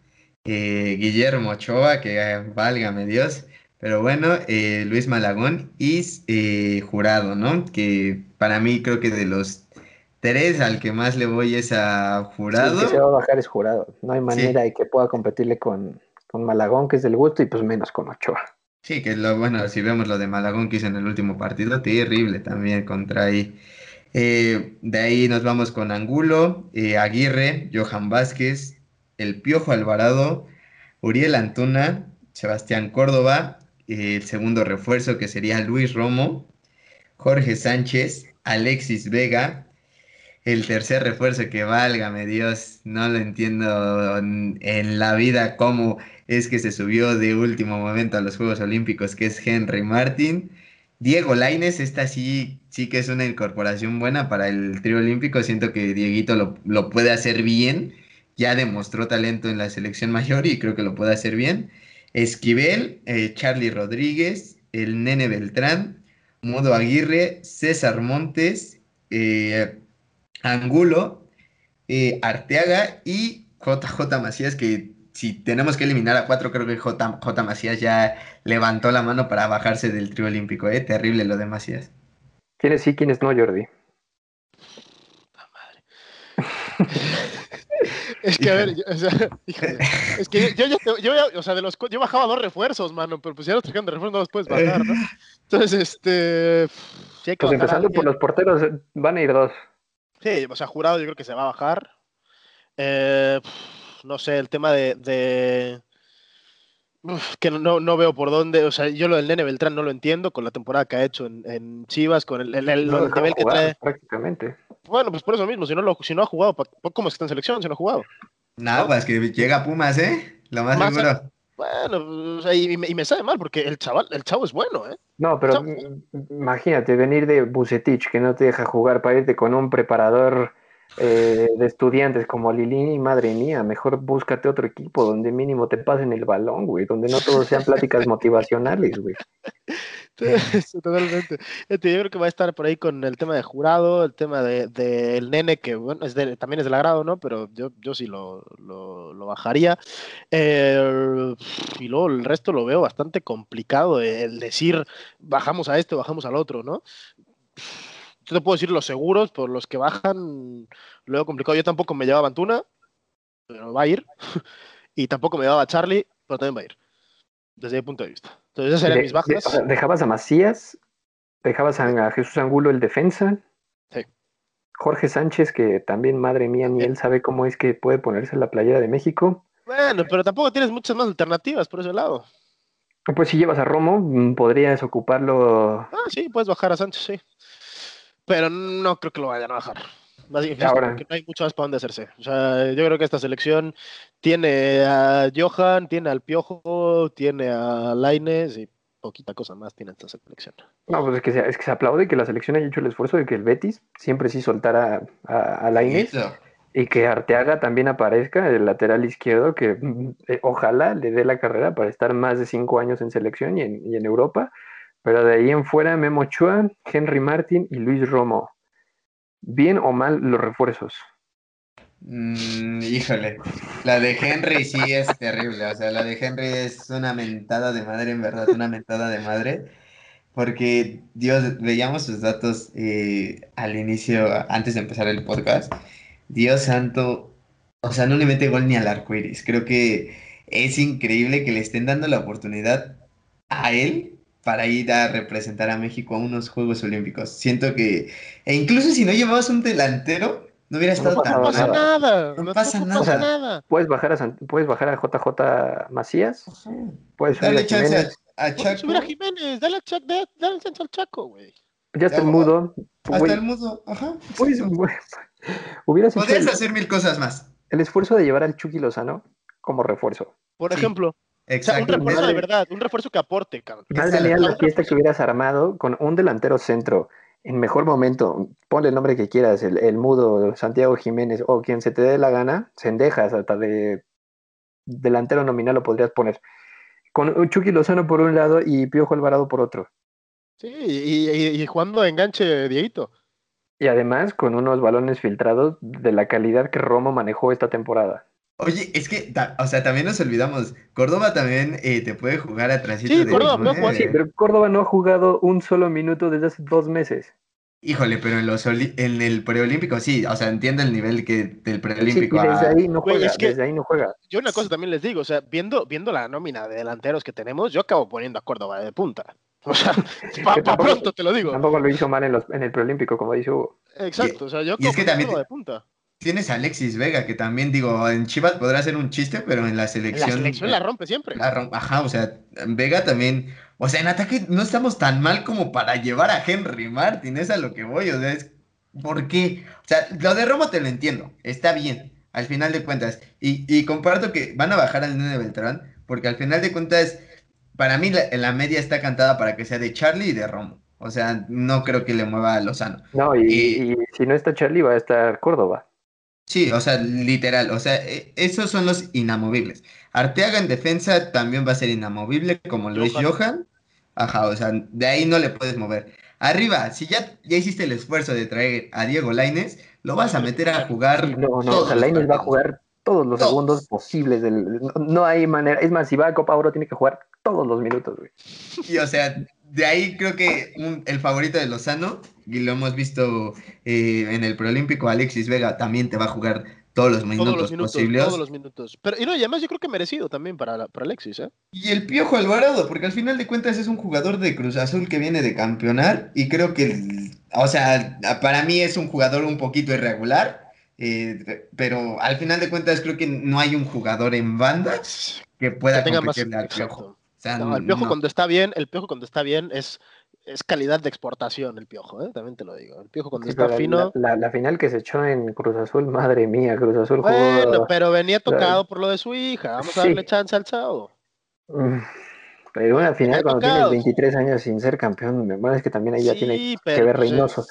C: eh, Guillermo Ochoa, que eh, válgame Dios. Pero bueno, eh, Luis Malagón y eh, Jurado, ¿no? Que para mí creo que de los tres al que más le voy es a
A: Sí, el
C: Jurado.
A: que se va a bajar es jurado. No hay manera de que pueda competirle con, con Malagón, que es del gusto, y pues menos con Ochoa.
C: Sí, que lo bueno, si vemos lo de Malagón que hizo en el último partido, terrible también contra ahí. Eh, de ahí nos vamos con Angulo, eh, Aguirre, Johan Vázquez, El Piojo Alvarado, Uriel Antuna, Sebastián Córdoba, el segundo refuerzo que sería Luis Romo, Jorge Sánchez, Alexis Vega, el tercer refuerzo que válgame Dios, no lo entiendo en, en la vida cómo es que se subió de último momento a los Juegos Olímpicos, que es Henry Martin. Diego Lainez, esta sí, sí que es una incorporación buena para el trío olímpico. Siento que Dieguito lo, lo puede hacer bien. Ya demostró talento en la selección mayor y creo que lo puede hacer bien. Esquivel, eh, Charlie Rodríguez, el Nene Beltrán, Modo Aguirre, César Montes, eh, Angulo, eh, Arteaga y JJ Macías, que si tenemos que eliminar a cuatro, creo que J, J Macías ya levantó la mano para bajarse del trío olímpico, ¿eh? Terrible lo de Macías.
A: ¿Quiénes sí, quiénes no, Jordi?
B: Es que, a ver, yo- o sea, híjole, es que yo, yo, yo, ya- o sea, de los, yo bajaba dos refuerzos, mano, pero pues ya los trajeron de refuerzo, no los puedes bajar, ¿no? Entonces, este, sí hay que
A: Pues empezando por los porteros, van a ir dos.
B: Sí, o sea, jurado yo creo que se va a bajar. Eh, no sé, el tema de, de- uf, que no- no, veo por dónde, o sea, yo lo del Nene Beltrán no lo entiendo con la temporada que ha hecho en, en Chivas, con el, el- el-
A: No lo
B: el
A: dejaron
B: nivel que trae.
A: prácticamente.
B: Bueno, pues por eso mismo, si no, lo, si no ha jugado, ¿cómo es que está en selección si no ha jugado?
C: Nada, pues que llega Pumas, ¿eh? Lo más
B: Más-
C: seguro.
B: Bueno, o sea, y, me, y me sabe mal porque el chaval, el chavo es bueno, ¿eh?
A: No, pero imagínate venir de Bucetich, que no te deja jugar, para irte con un preparador eh, de estudiantes como Lilini, madre mía, mejor búscate otro equipo donde mínimo te pasen el balón, güey, donde no todos sean pláticas motivacionales, güey.
B: Totalmente. Yo creo que va a estar por ahí con el tema de jurado, el tema del de, nene, que bueno, es también es del agrado, ¿no? Pero yo, yo sí lo, lo, bajaría. Eh, y luego el resto lo veo bastante complicado, el decir bajamos a este, bajamos al otro, ¿no? Yo te puedo decir los seguros, por los que bajan, lo veo complicado. Yo tampoco me llevaba Antuna, pero va a ir. y tampoco me llevaba Charlie, pero también va a ir. Desde mi punto de vista. Entonces, esas serían mis bajas.
A: dejabas a Macías, dejabas a Jesús Angulo el defensa. Sí. Jorge Sánchez, que también, madre mía, ni él sabe cómo es que puede ponerse en la playera de México.
B: Bueno, pero tampoco tienes muchas más alternativas por ese lado.
A: Pues si llevas a Romo, mm, podrías ocuparlo.
B: Ah, sí, puedes bajar a Sánchez, sí pero no creo que lo vayan a bajar. porque no hay mucho más para dónde hacerse. O sea, yo creo que esta selección tiene a Johan, tiene al Piojo, tiene a Laines y poquita cosa más tiene esta selección.
A: No, pues es que, se, es que se aplaude que la selección haya hecho el esfuerzo de que el Betis siempre sí soltara a, a Laines. Y que Arteaga también aparezca, el lateral izquierdo, que mm, eh, ojalá le dé la carrera para estar más de cinco años en selección y en, y en Europa pero de ahí en fuera, Memo Chua, Henry Martin y Luis Romo. ¿Bien o mal los refuerzos?
C: Mm, híjole, la de Henry sí es terrible. O sea, la de Henry es una mentada de madre, en verdad, una mentada de madre. Porque, Dios, veíamos sus datos eh, al inicio, antes de empezar el podcast. Dios santo, o sea, no le mete gol ni al arco iris. Creo que es increíble que le estén dando la oportunidad a él para ir a representar a México a unos Juegos Olímpicos. Siento que, e incluso si no llevabas un delantero, no hubiera estado
B: tan No pasa nada.
C: No, pasa, nada.
A: Puedes bajar a puedes bajar a JJ Macías. Puedes
C: subir a Jiménez.
B: A Chaco. subir a Jiménez, dale, a Chaco, dale, al Chaco, güey.
A: Ya está el mudo.
C: Hasta el mudo, ajá. Pues,
A: hubieras
C: Podrías hacer mil cosas más.
A: El esfuerzo de llevar al Chucky Lozano como refuerzo.
B: Por ejemplo. Exacto. un refuerzo de verdad, un refuerzo que aporte, cabrón.
A: Madre mía, la fiesta que hubieras armado con un delantero centro en mejor momento, ponle el nombre que quieras, el, mudo, Santiago Jiménez o quien se te dé la gana, Sendejas, hasta de delantero nominal lo podrías poner. Con Chucky Lozano por un lado y Piojo Alvarado por otro.
B: Sí, y, y, jugando enganche Dieguito.
A: Y además con unos balones filtrados de la calidad que Romo manejó esta temporada.
C: Oye, es que, o sea, también nos olvidamos, Córdoba también eh, te puede jugar atrás.
B: Sí, Córdoba no
A: sí, pero Córdoba no ha jugado un solo minuto desde hace dos meses.
C: Híjole, pero en los en el preolímpico sí, o sea, entiendo el nivel que del preolímpico.
A: Sí, desde ahí no juega, desde ahí no juega.
B: Yo una cosa también les digo, o sea, viendo, viendo la nómina de delanteros que tenemos, yo acabo poniendo a Córdoba de punta. O sea, para pronto te lo digo.
A: Tampoco lo hizo mal en, los, en el preolímpico, como dice Hugo.
B: Exacto, o sea, yo acabo es que también de punta.
C: Tienes a Alexis Vega, que también digo, en Chivas podrá ser un chiste, pero en la selección. La
B: selección la rompe siempre.
C: La ajá, o sea, Vega también. O sea, en ataque no estamos tan mal como para llevar a Henry Martin, es a lo que voy, o sea, es. ¿Por qué? O sea, lo de Romo te lo entiendo, está bien, al final de cuentas. Y, y comparto que van a bajar al Nene Beltrán, porque al final de cuentas, para mí la, la media está cantada para que sea de Charlie y de Romo. O sea, no creo que le mueva a Lozano.
A: No, y, y si no está Charlie, va a estar Córdoba.
C: Sí, o sea, literal, o sea, e, esos son los inamovibles. Arteaga en defensa también va a ser inamovible, como Luis Johan. Ajá, o sea, de ahí no le puedes mover. Arriba, si ya, ya hiciste el esfuerzo de traer a Diego Laines, lo vas a meter a jugar.
A: no, no, o sea, Laines va a jugar todos los segundos posibles. Del, no, hay manera. Es más, si va a Copa Oro, tiene que jugar todos los minutos, güey.
C: Y o sea, de ahí creo que el favorito de Lozano, y lo hemos visto eh, en el Proolímpico, Alexis Vega también te va a jugar todos los minutos, posibles.
B: Todos los minutos. Pero, y no, y además yo creo que merecido también para, para Alexis, ¿eh?
C: Y el Piojo Alvarado, porque al final de cuentas es un jugador de Cruz Azul que viene de campeonar y creo que, o sea, para mí es un jugador un poquito irregular, eh, pero al final de cuentas creo que no hay un jugador en banda que pueda competirle al Piojo
B: el piojo cuando está bien, el piojo cuando está bien es, es calidad de exportación el piojo, ¿eh? también te lo digo. El piojo cuando está fino.
A: La, final que se echó en Cruz Azul, madre mía, Cruz Azul
B: Bueno, pero venía tocado por lo de su hija. Vamos a darle chance al chavo.
A: Mm, pero una final cuando tienes 23 años sin ser campeón, me es que también ahí ya tiene que ver Reynoso.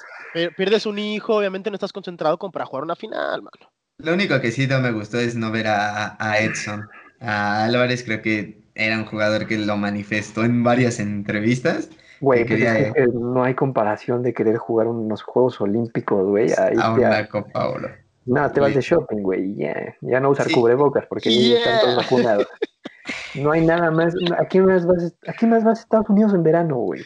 B: pierdes un hijo, obviamente no estás concentrado como para jugar una final, mano.
C: Lo único que sí no me gustó es no ver a, a Edson. A Álvarez creo que era un jugador que lo manifestó en varias entrevistas.
A: Güey, pues no hay comparación de querer jugar unos Juegos Olímpicos, güey.
C: a una Copa Oro.
A: No, te vas de shopping, güey. Ya no usar cubrebocas porque ya están todos vacunados. No hay nada más. ¿A qué más vas, a más vas a Estados Unidos en verano, güey?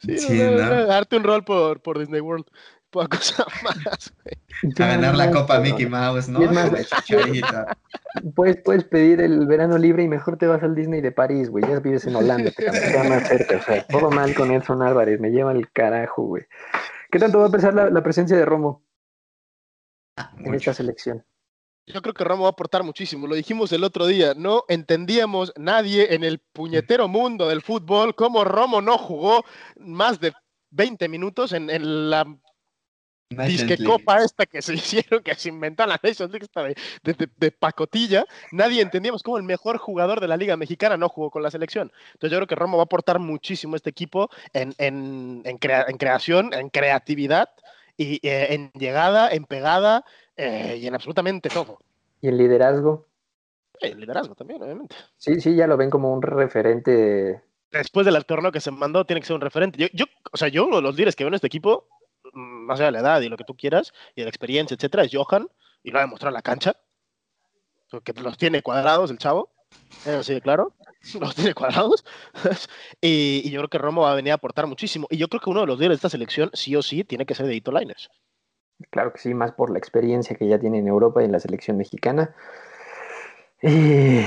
B: Sí, darte un rol por, por Disney World. Poca cosa más,
C: güey. A ganar la Copa Mickey Mouse, ¿no?
A: puedes, puedes pedir el verano libre y mejor te vas al Disney de París, güey. Ya vives en Holanda, te más cerca. O sea, todo mal con Edson Álvarez. Me lleva el carajo, güey. ¿Qué tanto va a pesar la, presencia de Romo ah, en esta selección?
B: Yo creo que Romo va a aportar muchísimo. Lo dijimos el otro día. No entendíamos nadie en el puñetero mundo del fútbol cómo Romo no jugó más de 20 minutos en, la disque copa esta que se hicieron, que se inventaron la Nations League de, pacotilla. Nadie entendíamos cómo el mejor jugador de la Liga Mexicana no jugó con la selección. Entonces yo creo que Romo va a aportar muchísimo a este equipo en, creación, en creatividad y eh, en llegada, en pegada eh, y en absolutamente todo.
A: ¿Y el liderazgo?
B: El liderazgo también, obviamente.
A: Sí, sí, ya lo ven como un referente.
B: Después del torneo que se mandó, tiene que ser un referente. Yo, o sea, yo los líderes que veo en este equipo, más allá de la edad y lo que tú quieras, y de la experiencia, etcétera, es Johan, y lo ha demostrado en la cancha, porque los tiene cuadrados el chavo, eso sí, claro, los tiene cuadrados, y, yo creo que Romo va a venir a aportar muchísimo, y yo creo que uno de los líderes de esta selección, sí o sí, tiene que ser de Hito Liners.
A: Claro que sí, más por la experiencia que ya tiene en Europa y en la selección mexicana. Y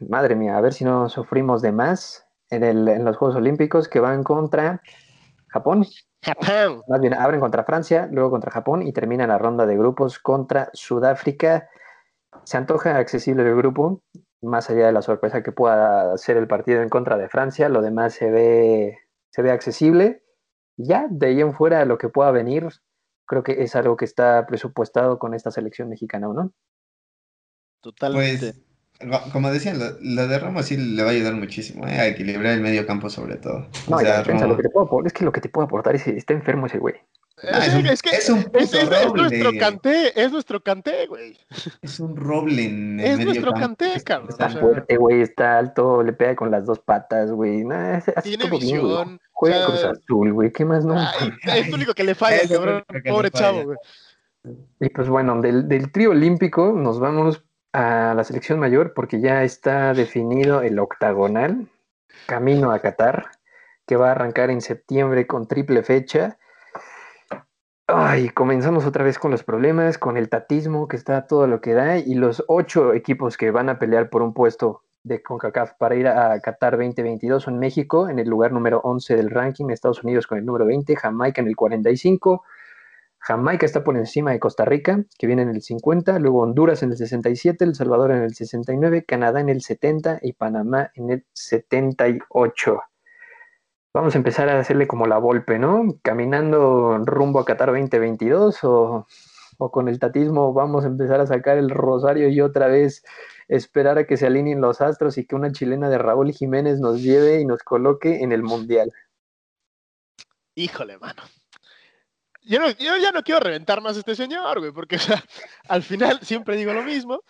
A: madre mía, a ver si no sufrimos de más en, el, en los Juegos Olímpicos que van contra Japón.
B: Japón.
A: Más bien, abren contra Francia, luego contra Japón y termina la ronda de grupos contra Sudáfrica. Se antoja accesible el grupo, más allá de la sorpresa que pueda ser el partido en contra de Francia, lo demás se ve, se ve accesible. Ya, de ahí en fuera lo que pueda venir, creo que es algo que está presupuestado con esta selección mexicana, ¿o no?
C: Totalmente. Pues, como decían, lo, de Ramos sí le va a ayudar muchísimo, ¿eh? a equilibrar el medio campo sobre todo.
A: No, lo que te puedo, es que lo que te puedo aportar es que está enfermo ese güey.
B: Ah, es, que es, un es, nuestro canté, es nuestro canté, güey.
C: Es un roble en
B: el Es nuestro canté, cabrón.
A: Está fuerte, güey, está alto, le pega con las dos patas, güey.
B: Tiene visión.
A: Juega Cruz Azul, güey, ¿qué más no?
B: es lo único que le falla, cabrón. Pobre chavo, güey.
A: Y pues bueno, del, del trío olímpico nos vamos a la selección mayor porque ya está definido el octagonal, camino a Qatar, que va a arrancar en septiembre con triple fecha. Ay, comenzamos otra vez con los problemas, con el tatismo que está todo lo que da y los ocho equipos que van a pelear por un puesto de CONCACAF para ir a Qatar 2022 son México en el lugar número 11 del ranking, Estados Unidos con el número 20, Jamaica en el 45, Jamaica está por encima de Costa Rica, que viene en el 50, luego Honduras en el 67, El Salvador en el 69, Canadá en el 70 y Panamá en el 78 vamos a empezar a hacerle como la golpe, ¿no? Caminando rumbo a Qatar 2022 o, o con el tatismo vamos a empezar a sacar el rosario y otra vez esperar a que se alineen los astros y que una chilena de Raúl Jiménez nos lleve y nos coloque en el Mundial.
B: Híjole, mano. Yo, ya no quiero reventar más a este señor, güey, porque al final siempre digo lo mismo.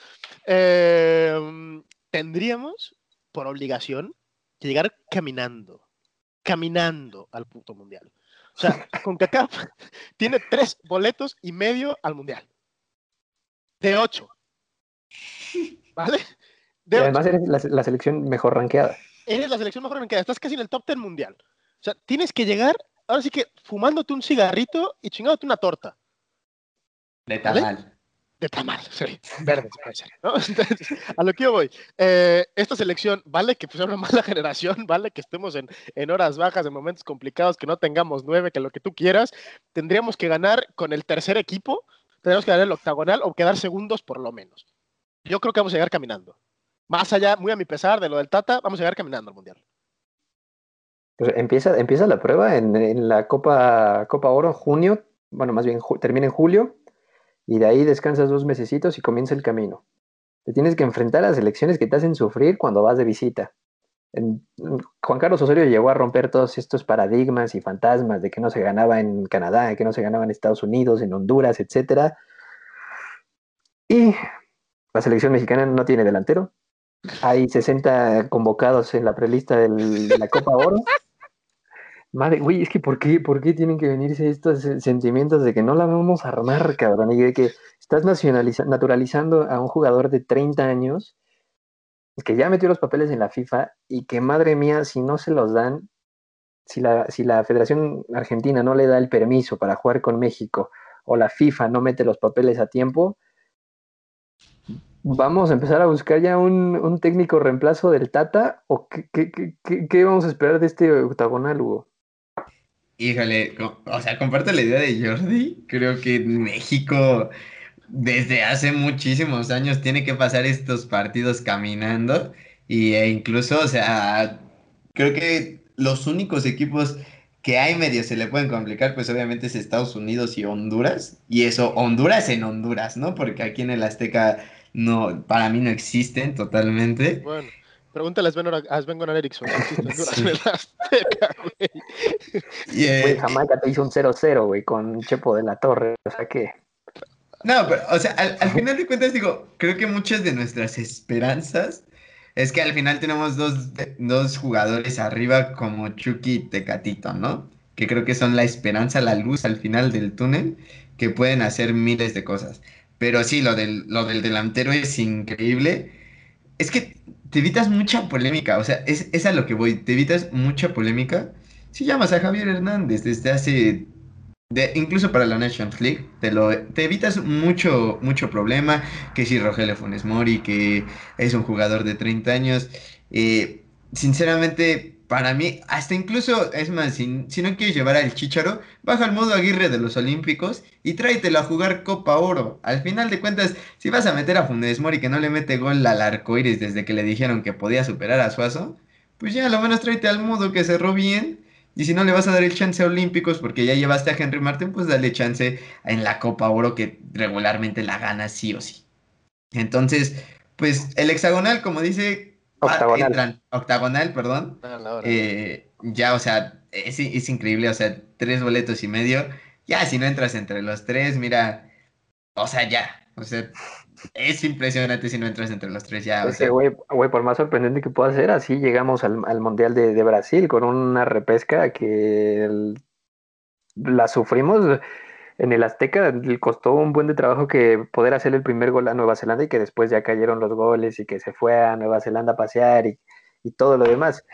B: Em, tendríamos, por obligación, que llegar caminando caminando al punto mundial. O sea, CONCACAF tiene tres boletos y medio al mundial. De ocho. ¿Vale?
A: y además eres la, selección mejor rankeada.
B: Eres la selección mejor rankeada. Estás casi en el top ten mundial. O sea, tienes que llegar, ahora sí que fumándote un cigarrito y chingándote una torta.
C: De tamal
B: de tamal, sí, verde, ¿no? a lo que yo voy, eh, esta selección, vale que pues una mala generación, vale que estemos en, en, horas bajas, en momentos complicados, que no tengamos nueve, que lo que tú quieras, tendríamos que ganar con el tercer equipo, tendríamos que ganar el octagonal o quedar segundos por lo menos. Yo creo que vamos a llegar caminando. Más allá, muy a mi pesar de lo del Tata, vamos a llegar caminando al Mundial.
A: Pues empieza, empieza la prueba en, la Copa, Copa Oro, junio, bueno, más bien termina en julio, y de ahí descansas dos mesecitos y comienza el camino. Te tienes que enfrentar a las elecciones que te hacen sufrir cuando vas de visita. Juan Carlos Osorio llegó a romper todos estos paradigmas y fantasmas de que no se ganaba en Canadá, de que no se ganaba en Estados Unidos, en Honduras, etcétera. Y la selección mexicana no tiene delantero. Hay 60 convocados en la prelista de la Copa Oro. Madre, güey, es que ¿por qué, ¿por qué tienen que venirse estos sentimientos de que no la vamos a armar, cabrón? Y de que estás naturalizando a un jugador de 30 años que ya metió los papeles en la FIFA y que, madre mía, si no se los dan, si la, si la Federación Argentina no le da el permiso para jugar con México o la FIFA no mete los papeles a tiempo, vamos a empezar a buscar ya un, técnico reemplazo del Tata o qué, qué, qué, vamos a esperar de este octagonal, Hugo?
C: Híjole, o sea, comparto la idea de Jordi. Creo que México desde hace muchísimos años tiene que pasar estos partidos caminando y, e incluso, o sea, creo que los únicos equipos que hay medio se le pueden complicar, pues obviamente es Estados Unidos y Honduras. Y eso, Honduras en Honduras, ¿no? Porque aquí en el Azteca no, para mí no existen totalmente.
B: Bueno. Pregúntale a Sven Goran Eriksson. Sí. güey.
A: Yeah. Jamaica te hizo un 0-0, güey, con Chepo de la Torre. O sea que.
C: No, pero, o sea, al, final de cuentas, digo, creo que muchas de nuestras esperanzas es que al final tenemos dos, dos jugadores arriba como Chucky y Tecatito, ¿no? Que creo que son la esperanza, la luz al final del túnel, que pueden hacer miles de cosas. Pero sí, lo del, lo del delantero es increíble. Es que te evitas mucha polémica, o sea, es, es a lo que voy, te evitas mucha polémica. Si llamas a Javier Hernández desde hace, de, incluso para la Nations League, te, lo, te evitas mucho, mucho problema, que si Rogelio Funes Mori, que es un jugador de 30 años, eh, sinceramente para mí, hasta incluso, es más, si, no quieres llevar al Chicharo, baja al modo Aguirre de los Olímpicos y tráetelo a jugar Copa Oro. Al final de cuentas, si vas a meter a Funes Mori que no le mete gol al arco iris desde que le dijeron que podía superar a Suazo, pues ya, lo menos tráete al modo que cerró bien. Y si no le vas a dar el chance a Olímpicos porque ya llevaste a Henry Martin, pues dale chance en la Copa Oro que regularmente la gana sí o sí. Entonces, pues el hexagonal, como dice Octagonal. octagonal, perdón. Ah, eh, ya, o sea, es, es, increíble, o sea, tres boletos y medio. Ya, si no entras entre los tres, mira, o sea, ya, o sea, es impresionante si no entras entre los tres ya.
A: o güey, por más sorprendente que pueda ser, así llegamos al, Mundial de, de, Brasil con una repesca que la sufrimos en el Azteca le costó un buen de trabajo que poder hacer el primer gol a Nueva Zelanda y que después ya cayeron los goles y que se fue a Nueva Zelanda a pasear y, todo lo demás.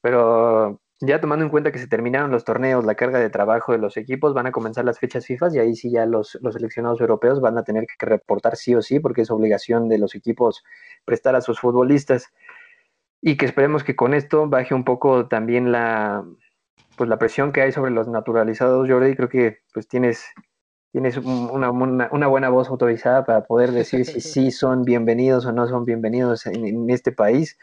A: Pero ya tomando en cuenta que se terminaron los torneos, la carga de trabajo de los equipos, van a comenzar las fechas FIFA y ahí sí ya los, los seleccionados europeos van a tener que reportar sí o sí porque es obligación de los equipos prestar a sus futbolistas y que esperemos que con esto baje un poco también la pues la presión que hay sobre los naturalizados, Jordi, creo que pues tienes tienes una, una, buena voz autorizada para poder decir si sí son bienvenidos o no son bienvenidos en, este país.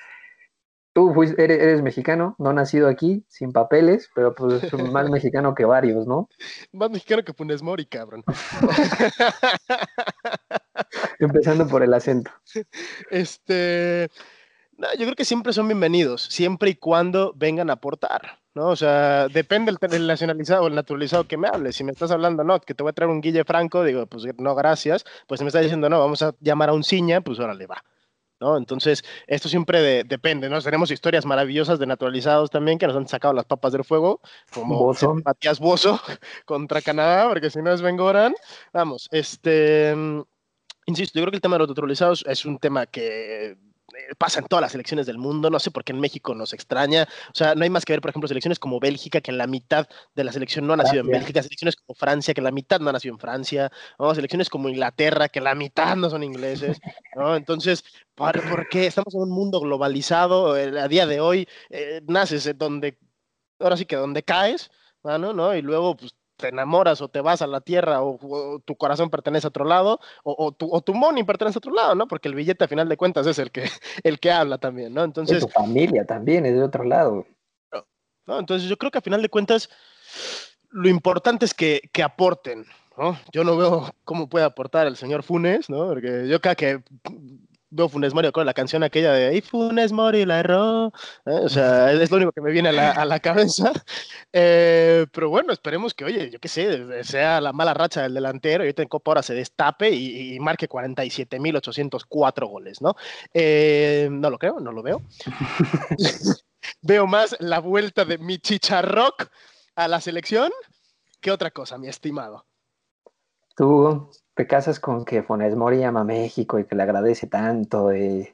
A: Tú eres, mexicano, no nacido aquí, sin papeles, pero pues más mexicano que varios, ¿no?
B: Más mexicano que Funes Mori, cabrón.
A: Empezando por el acento.
B: Este, no, yo creo que siempre son bienvenidos, siempre y cuando vengan a aportar. ¿No? O sea, depende del, nacionalizado o el naturalizado que me hable. Si me estás hablando, no, que te voy a traer un Guille Franco, digo, pues no, gracias. Pues si me estás diciendo, no, vamos a llamar a un Ciña, pues órale, va. ¿no? Entonces, esto siempre depende, ¿no? Tenemos historias maravillosas de naturalizados también que nos han sacado las papas del fuego, como Matías Bozo contra Canadá, porque si no es Bengoran. Vamos, este. Mm, insisto, yo creo que el tema de los naturalizados es un tema que pasa en todas las selecciones del mundo, no sé por qué en México nos extraña, o sea, no hay más que ver, por ejemplo, selecciones como Bélgica, que la mitad de la selección no ha nacido en Bélgica, selecciones como Francia, que la mitad no ha nacido en Francia, ¿no? selecciones como Inglaterra, que la mitad no son ingleses, ¿no? Entonces, ¿por, qué estamos en un mundo globalizado? A día de hoy eh, naces donde, ahora sí que donde caes, ¿no? ¿no? Y luego, pues, te enamoras o te vas a la tierra o, tu corazón pertenece a otro lado o, tu, o tu money pertenece a otro lado, ¿no? Porque el billete a final de cuentas es el que, el que habla también, ¿no? Entonces...
A: tu familia también es de otro lado.
B: ¿no? Entonces yo creo que a final de cuentas lo importante es que, que aporten, ¿no? Yo no veo cómo puede aportar el señor Funes, ¿no? Porque yo creo que veo Funes Mori con la canción aquella de y Funes Mori la erró. ¿eh? O sea, es lo único que me viene a la, a la cabeza. Eh, pero bueno, esperemos que, oye, yo qué sé, sea la mala racha del delantero y ahorita en Copa ahora se destape y, y marque 47.804 goles, ¿no? Eh, no lo creo, no lo veo. veo más la vuelta de mi chicharrock a la selección que otra cosa, mi estimado.
A: Tú te casas con que Funes Mori ama a México y que le agradece tanto, y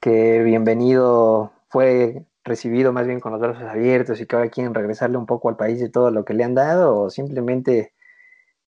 A: que bienvenido fue recibido más bien con los brazos abiertos y que ahora quieren regresarle un poco al país de todo lo que le han dado, o simplemente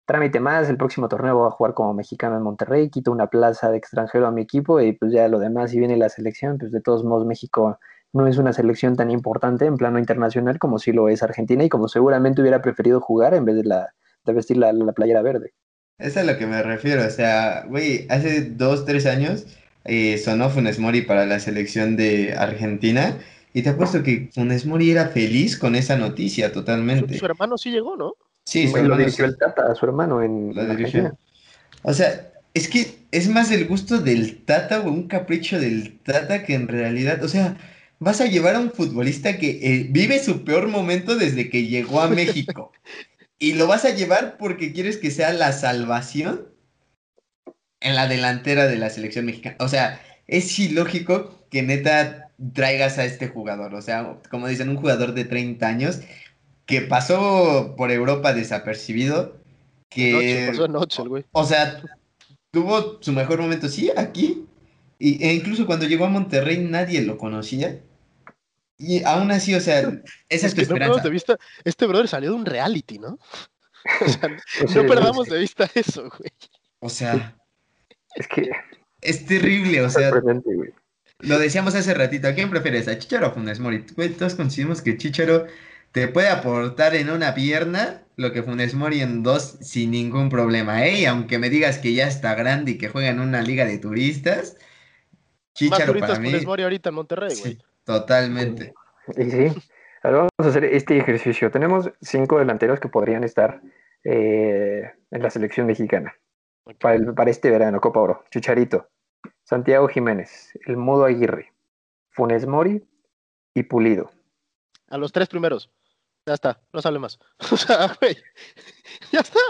A: trámite más, el próximo torneo va a jugar como mexicano en Monterrey, quito una plaza de extranjero a mi equipo y pues ya lo demás, si viene la selección, pues de todos modos México no es una selección tan importante en plano internacional como si lo es Argentina y como seguramente hubiera preferido jugar en vez de, la, de vestir la, la playera verde.
C: Es a lo que me refiero, o sea, güey, hace dos, tres años eh, sonó Funes Mori para la selección de Argentina y te apuesto que Funes Mori era feliz con esa noticia totalmente.
B: Su, su hermano sí llegó, ¿no?
C: Sí, su
A: lo
C: hermano
A: dirigió
C: sí.
A: el Tata a su hermano en,
C: Lo dirigió.
A: Argentina.
C: O sea, es que es más el gusto del Tata o un capricho del Tata que en realidad, o sea, vas a llevar a un futbolista que eh, vive su peor momento desde que llegó a México. y lo vas a llevar porque quieres que sea la salvación en la delantera de la selección mexicana. O sea, es ilógico que neta traigas a este jugador. O sea, como dicen, un jugador de 30 años que pasó por Europa desapercibido. Que,
B: Noche, pasó güey.
C: o sea, tuvo su mejor momento, sí, aquí. Y, e incluso cuando llegó a Monterrey nadie lo conocía. Y aún así, o sea, esa es
B: Es
C: tu
B: que no perdamos
C: esperanza.
B: de vista, este brother salió de un reality, ¿no? O sea,
A: Pues
B: no
A: sí,
B: perdamos
A: sí.
B: de vista eso, güey.
C: O sea,
A: Es que
C: es terrible, o sea,
A: güey.
C: lo decíamos hace ratito, ¿a quién prefieres? ¿A Chicharo o a Funes Mori? Güey, todos coincidimos que Chicharo te puede aportar en una pierna lo que Funes Mori en dos sin ningún problema, ¿eh? Y aunque me digas que ya está grande y que juega en una liga de turistas,
B: Más
C: Chicharo
B: turistas
C: para mí,
B: Funes Mori ahorita en Monterrey, güey.
C: Totalmente.
A: Y sí, ahora vamos a hacer este ejercicio. Tenemos cinco delanteros que podrían estar eh, en la selección mexicana para, el- para este verano, Copa Oro. Chicharito, Santiago Jiménez, El Modo Aguirre, Funes Mori y Pulido.
B: A los tres primeros. Ya está, no sale más. O sea, güey. Ya está.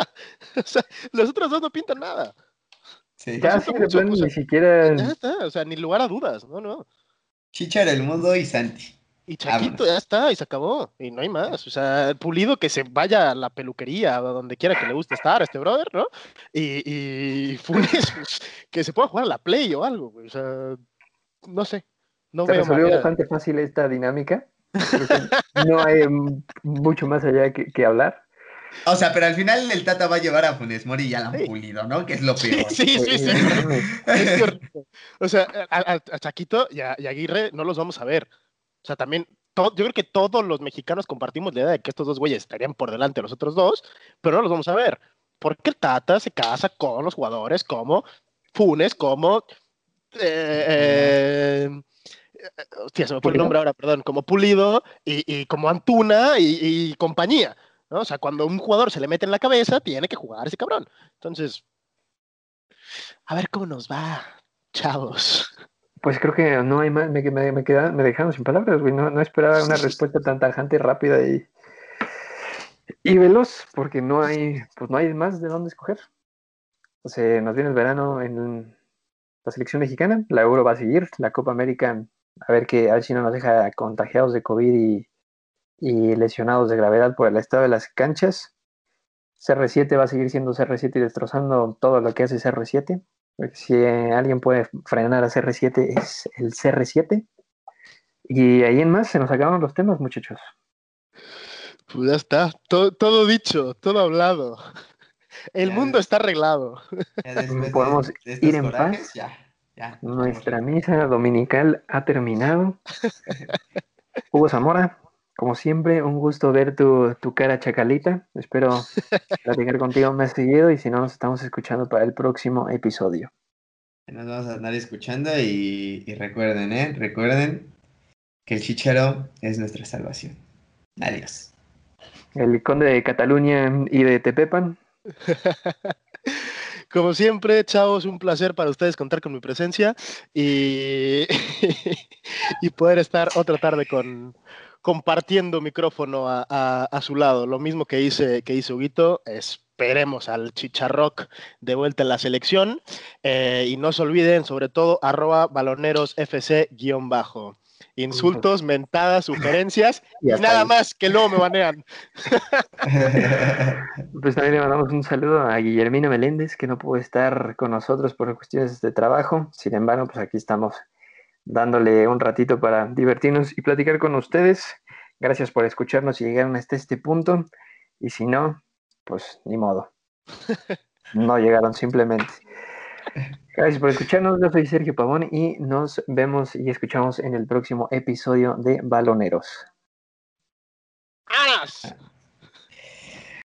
B: O sea, los otros dos no pintan nada.
C: Sí.
A: Ya,
B: siento
A: sí, de
B: mucho,
A: plano,
B: o sea,
A: ni siquiera.
B: Ya está. O sea, ni lugar a dudas. No, no.
C: Chicharo, el mundo y Santi.
B: Y Chaquito,
C: Vámonos.
B: ya está, y se acabó. Y no hay más. O sea, el pulido que se vaya a la peluquería, a donde quiera que le guste estar a este brother, ¿no? Y, y Funes, pues, que se pueda jugar a la play o algo, güey. O sea, no sé. No
A: Se
B: veo
A: resolvió
B: manera.
A: bastante fácil esta dinámica. No hay mucho más allá que, que hablar.
C: O sea, pero al final el Tata va a llevar a Funes Mori y ya la han
B: Sí.
C: pulido, ¿no? Que es lo
B: Sí,
C: peor.
B: sí, sí, sí. Es correcto. O sea, a, a- Chaquito y a, y a Aguirre no los vamos a ver. O sea, también, yo creo que todos los mexicanos compartimos la idea de que estos dos güeyes estarían por delante de los otros dos, pero no los vamos a ver. Porque el Tata se casa con los jugadores como Funes, como. eh, eh, hostia, se me fue el nombre ahora, perdón, como Pulido y, y como Antuna y, y compañía. ¿No? O sea, cuando un jugador se le mete en la cabeza, tiene que jugar ese cabrón. Entonces, a ver cómo nos va, chavos.
A: Pues creo que no hay más, me, me, me, quedaron- me dejaron sin palabras, güey. No, no esperaba una respuesta tan tajante, rápida y, y veloz, porque no hay, pues no hay más de dónde escoger. O sea, nos viene el verano en la selección mexicana, la Euro va a seguir, la Copa América, a ver que, a ver si no nos deja contagiados de COVID y, y lesionados de gravedad por el estado de las canchas. CR7 va a seguir siendo CR7 y destrozando todo lo que hace CR7. Porque Si eh, alguien puede frenar a CR7 es el CR7. Y ahí en más se nos acabaron los temas, muchachos.
B: Pues ya está, todo, todo dicho, todo hablado. El
C: Ya
B: mundo está arreglado.
C: De-
A: Podemos
C: de
A: ir en
C: corajes,
A: paz.
C: Ya, ya.
A: Nuestra misa dominical ha terminado. Hugo Zamora, como siempre, un gusto ver tu, tu cara chacalita. Espero platicar contigo más seguido y si no, nos estamos escuchando para el próximo episodio.
C: Nos vamos a andar escuchando y, y recuerden, ¿eh? Recuerden que el chicharo es nuestra salvación. Adiós.
A: El conde de Cataluña y de Tepepan.
B: Como siempre, chavos, un placer para ustedes contar con mi presencia y, y poder estar otra tarde con, compartiendo micrófono a, su lado. Lo mismo que hice, que hizo Huguito, esperemos al Chicharroc de vuelta en la selección. Eh, y no se olviden, sobre todo, arroba balonerosfc guion bajo. Insultos, mentadas, sugerencias y, nada más que luego me banean.
A: pues también le mandamos un saludo a Guillermina Meléndez, que no pudo estar con nosotros por cuestiones de trabajo. Sin embargo, pues aquí estamos dándole un ratito para divertirnos y platicar con ustedes. Gracias por escucharnos y llegaron hasta este punto. Y si no, pues ni modo. No llegaron simplemente. Gracias por escucharnos. Yo soy Sergio Pavón y nos vemos y escuchamos en el próximo episodio de Baloneros.